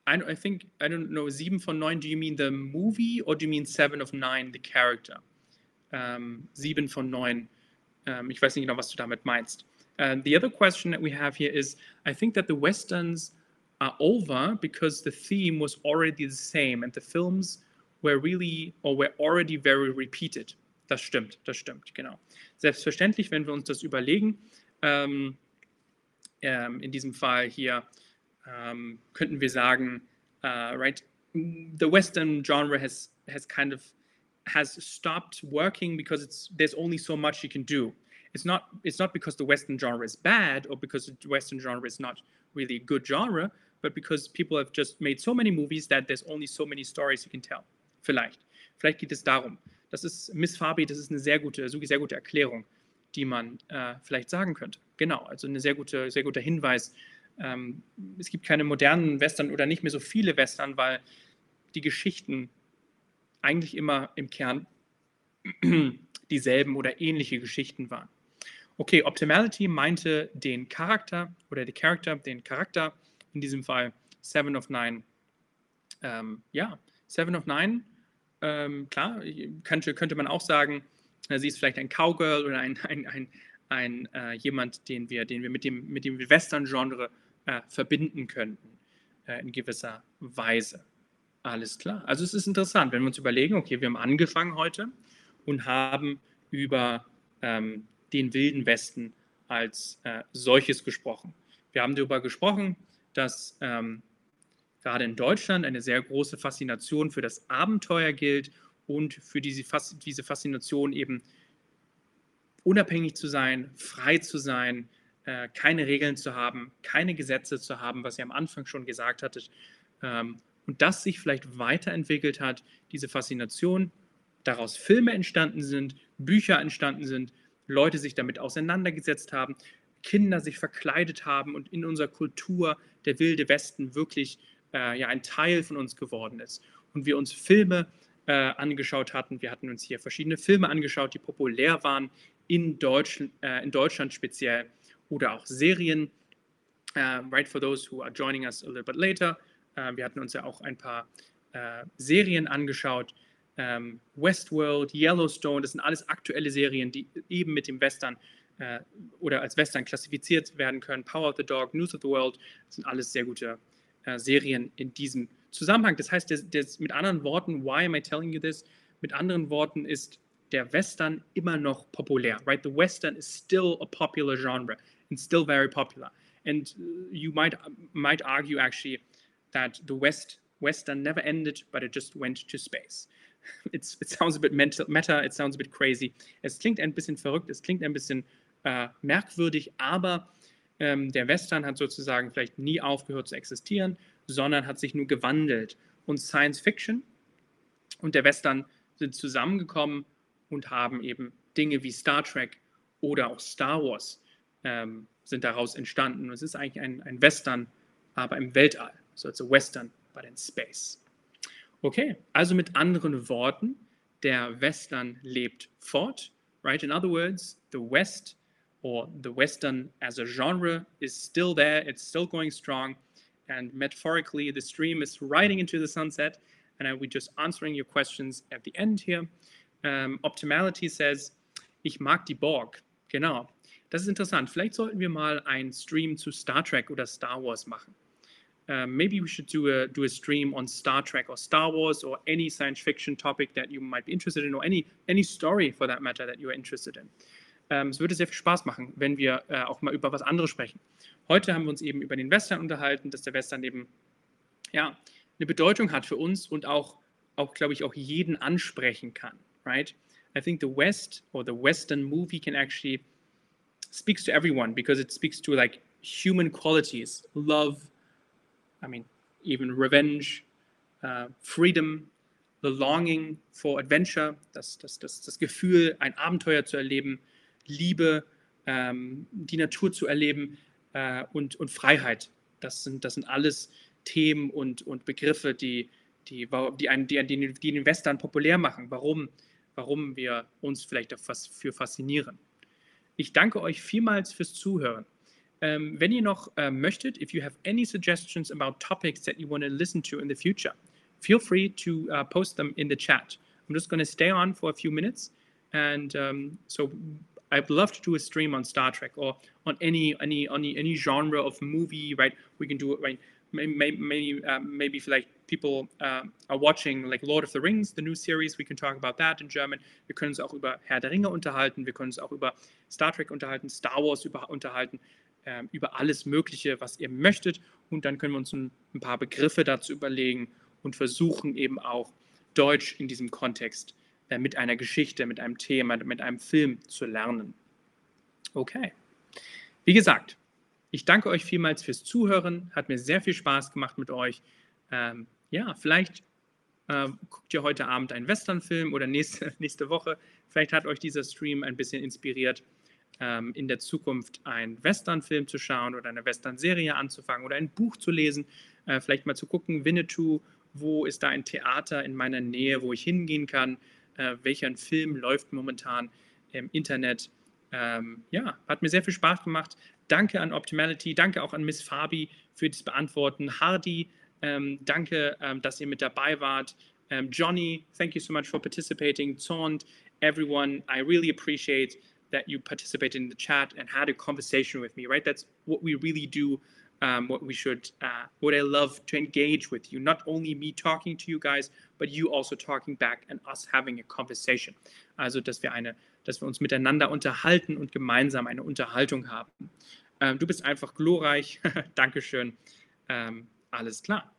A: I, think, I don't know, 7 von 9, do you mean the movie or do you mean 7 of 9, the character? Um, 7 von 9. Um, ich weiß nicht genau, was du damit meinst. Uh, the other question that we have here is I think that the Westerns are over because the theme was already the same and the films were really or were already very repeated. Das stimmt, das stimmt, genau. Selbstverständlich, wenn wir uns das überlegen, ähm, ähm, in diesem Fall hier ähm, könnten wir sagen, uh, right, the Western genre has has kind of has stopped working because it's there's only so much you can do. It's not it's not because the Western genre is bad or because the Western genre is not really a good genre, but because people have just made so many movies that there's only so many stories you can tell. Vielleicht. Vielleicht geht es darum. Das ist Miss Fabi, das ist eine sehr gute, sehr gute Erklärung, die man äh, vielleicht sagen könnte. Genau, also ein sehr, gute, sehr guter Hinweis. Ähm, es gibt keine modernen Western oder nicht mehr so viele Western, weil die Geschichten eigentlich immer im Kern dieselben oder ähnliche Geschichten waren. Okay, Optimality meinte den Charakter oder die Charakter, den Charakter, in diesem Fall Seven of Nine. Ähm, ja, Seven of Nine, ähm, klar, könnte, könnte man auch sagen, äh, sie ist vielleicht ein Cowgirl oder ein, ein, ein, ein äh, jemand, den wir, den wir mit dem, mit dem Western-Genre äh, verbinden könnten, äh, in gewisser Weise. Alles klar. Also es ist interessant, wenn wir uns überlegen, okay, wir haben angefangen heute und haben über ähm, den Wilden Westen als äh, solches gesprochen. Wir haben darüber gesprochen, dass ähm, gerade in Deutschland eine sehr große Faszination für das Abenteuer gilt und für diese, Fas diese Faszination eben unabhängig zu sein, frei zu sein, äh, keine Regeln zu haben, keine Gesetze zu haben, was ihr am Anfang schon gesagt hattet. Ähm, und das sich vielleicht weiterentwickelt hat, diese Faszination, daraus Filme entstanden sind, Bücher entstanden sind, Leute sich damit auseinandergesetzt haben, Kinder sich verkleidet haben und in unserer Kultur der wilde Westen wirklich äh, ja, ein Teil von uns geworden ist. Und wir uns Filme äh, angeschaut hatten. Wir hatten uns hier verschiedene Filme angeschaut, die populär waren in, Deutsch, äh, in Deutschland speziell oder auch Serien. Uh, right for those who are joining us a little bit later. Uh, wir hatten uns ja auch ein paar uh, Serien angeschaut. Ähm, Westworld, Yellowstone, das sind alles aktuelle Serien, die eben mit dem Western oder als Western klassifiziert werden können. Power of the Dog, News of the World, sind alles sehr gute Serien in diesem Zusammenhang. Das heißt, das, das, mit anderen Worten, why am I telling you this? Mit anderen Worten ist der Western immer noch populär, right? The Western is still a popular genre and still very popular. And uh, you might might argue actually that the West Western never ended, but it just went to space. It's, it sounds a bit mental, meta, it sounds a bit crazy. Es klingt ein bisschen verrückt, es klingt ein bisschen äh, merkwürdig, aber ähm, der Western hat sozusagen vielleicht nie aufgehört zu existieren, sondern hat sich nur gewandelt. Und Science Fiction und der Western sind zusammengekommen und haben eben Dinge wie Star Trek oder auch Star Wars ähm, sind daraus entstanden. Und es ist eigentlich ein, ein Western, aber im Weltall. So it's a Western, but in space. Okay, also mit anderen Worten, der Western lebt fort. Right? In other words, the West or the Western as a genre is still there, it's still going strong. And metaphorically, the stream is riding into the sunset. And I will be just answering your questions at the end here. Um, Optimality says, ich mag die Borg. Genau. Das ist interessant. Vielleicht sollten wir mal einen Stream zu Star Trek oder Star Wars machen. um, maybe we should do a do a stream on Star Trek or Star Wars or any science fiction topic that you might be interested in or any any story for that matter that you are interested in. Ähm, es würde sehr viel Spaß machen, wenn wir äh, auch mal über was anderes sprechen. Heute haben wir uns eben über den Western unterhalten, dass der Western eben ja eine Bedeutung hat für uns und auch auch glaube ich auch jeden ansprechen kann, right? I think the West or the Western movie can actually speaks to everyone because it speaks to like human qualities, love, I mean, even revenge, uh, freedom, the longing for adventure, das, das, das, das Gefühl, ein Abenteuer zu erleben, Liebe, ähm, die Natur zu erleben äh, und, und Freiheit. Das sind, das sind alles Themen und, und Begriffe, die, die, die, einen, die, die, die den Western populär machen, warum, warum wir uns vielleicht dafür faszinieren. Ich danke euch vielmals fürs Zuhören. Ähm, wenn ihr noch äh, möchtet, if you have any suggestions about topics that you want to listen to in the future, feel free to uh, post them in the chat. I'm just going to stay on for a few minutes. And um, so I'd love to do a stream on Star Trek or on any any any any genre of movie. Right, we can do it. Right, maybe maybe, um, maybe like people uh, are watching like Lord of the Rings, the new series, we can talk about that in German. Wir können uns auch über Herr der Ringe unterhalten. Wir können uns auch über Star Trek unterhalten, Star Wars über, unterhalten, äh, über alles Mögliche, was ihr möchtet. Und dann können wir uns ein, ein paar Begriffe dazu überlegen und versuchen eben auch Deutsch in diesem Kontext äh, mit einer Geschichte, mit einem Thema, mit einem Film zu lernen. Okay. Wie gesagt, ich danke euch vielmals fürs Zuhören. Hat mir sehr viel Spaß gemacht mit euch. Ähm, ja, vielleicht äh, guckt ihr heute Abend einen Westernfilm oder nächste, nächste Woche. Vielleicht hat euch dieser Stream ein bisschen inspiriert, ähm, in der Zukunft einen Westernfilm zu schauen oder eine Western-Serie anzufangen oder ein Buch zu lesen. Äh, vielleicht mal zu gucken, Winnetou, wo ist da ein Theater in meiner Nähe, wo ich hingehen kann äh, welcher Film läuft momentan im Internet. Ähm, ja, hat mir sehr viel Spaß gemacht. Danke an Optimality, danke auch an Miss Fabi für das Beantworten. Hardy, ähm, danke, ähm, dass ihr mit dabei wart. Ähm, Johnny, thank you so much for participating. Zond, everyone, I really appreciate that you participated in the chat and had a conversation with me, right? That's what we really do what we should, uh, what I love to engage with you. Not only me talking to you guys, but you also talking back and us having a conversation. Also, dass wir eine, dass wir uns miteinander unterhalten und gemeinsam eine Unterhaltung haben. Ähm, du bist einfach glorreich. Dankeschön. Ähm, alles klar.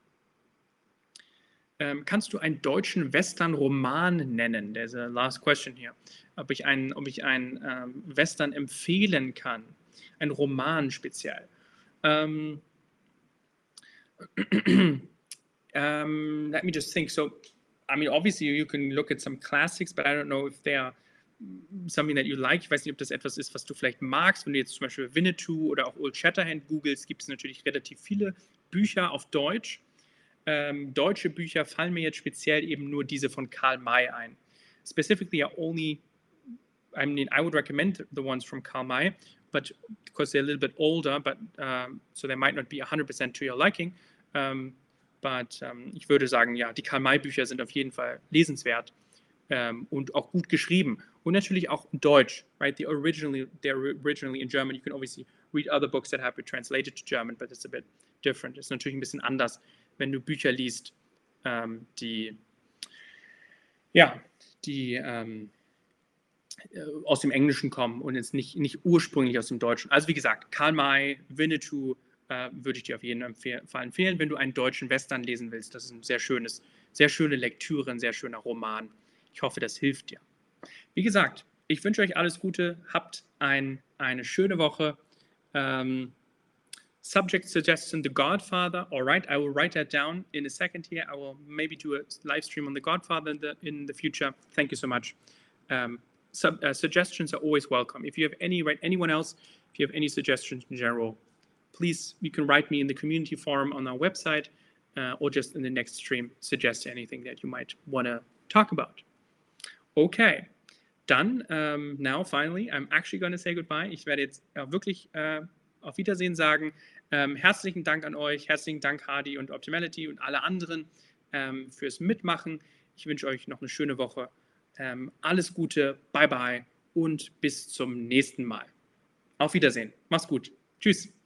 A: Ähm, kannst du einen deutschen Western-Roman nennen? There's a last question here. Ob ich einen, ob ich einen ähm, Western empfehlen kann? Ein Roman speziell. Um, um, let me just think. So, I mean, obviously you can look at some classics, but I don't know if they are something that you like. Ich weiß nicht, ob das etwas ist, was du vielleicht magst. Wenn du jetzt zum Beispiel Winnetou oder auch Old Shatterhand googelst, gibt es natürlich relativ viele Bücher auf Deutsch. Ähm, deutsche Bücher fallen mir jetzt speziell eben nur diese von Karl May ein. Specifically, I only, I mean, I would recommend the ones from Karl May, but because they're a little bit older, but um, so they might not be 100% to your liking. Um, but um, ich würde sagen, ja, die Karl-May-Bücher sind auf jeden Fall lesenswert um, und auch gut geschrieben. Und natürlich auch in Deutsch, right? They originally, they're originally in German. You can obviously read other books that have been translated to German, but it's a bit different. Ist natürlich ein bisschen anders, wenn du Bücher liest, um, die, ja, die, um, äh, aus dem Englischen kommen und jetzt nicht, nicht ursprünglich aus dem Deutschen. Also wie gesagt, Karl May, Winnetou äh, würde ich dir auf jeden Fall empfehlen, wenn du einen deutschen Western lesen willst. Das ist ein sehr schönes, sehr schöne Lektüre, ein sehr schöner Roman. Ich hoffe, das hilft dir. Wie gesagt, ich wünsche euch alles Gute, habt ein, eine schöne Woche. Um, subject suggestion The Godfather. All right, I will write that down in a second here. I will maybe do a live stream on The Godfather in the, in the future. Thank you so much. Um, sub, uh, suggestions are always welcome. If you have any, right, anyone else, if you have any suggestions in general, please, you can write me in the community forum on our website uh, or just in the next stream, suggest anything that you might want to talk about. Okay, dann, um, now finally, I'm actually going to say goodbye. Ich werde jetzt uh, wirklich uh, auf Wiedersehen sagen. Um, herzlichen Dank an euch, herzlichen Dank Hardy und Optimality und alle anderen um, fürs Mitmachen. Ich wünsche euch noch eine schöne Woche. Ähm, alles Gute, bye bye und bis zum nächsten Mal. Auf Wiedersehen. Mach's gut. Tschüss.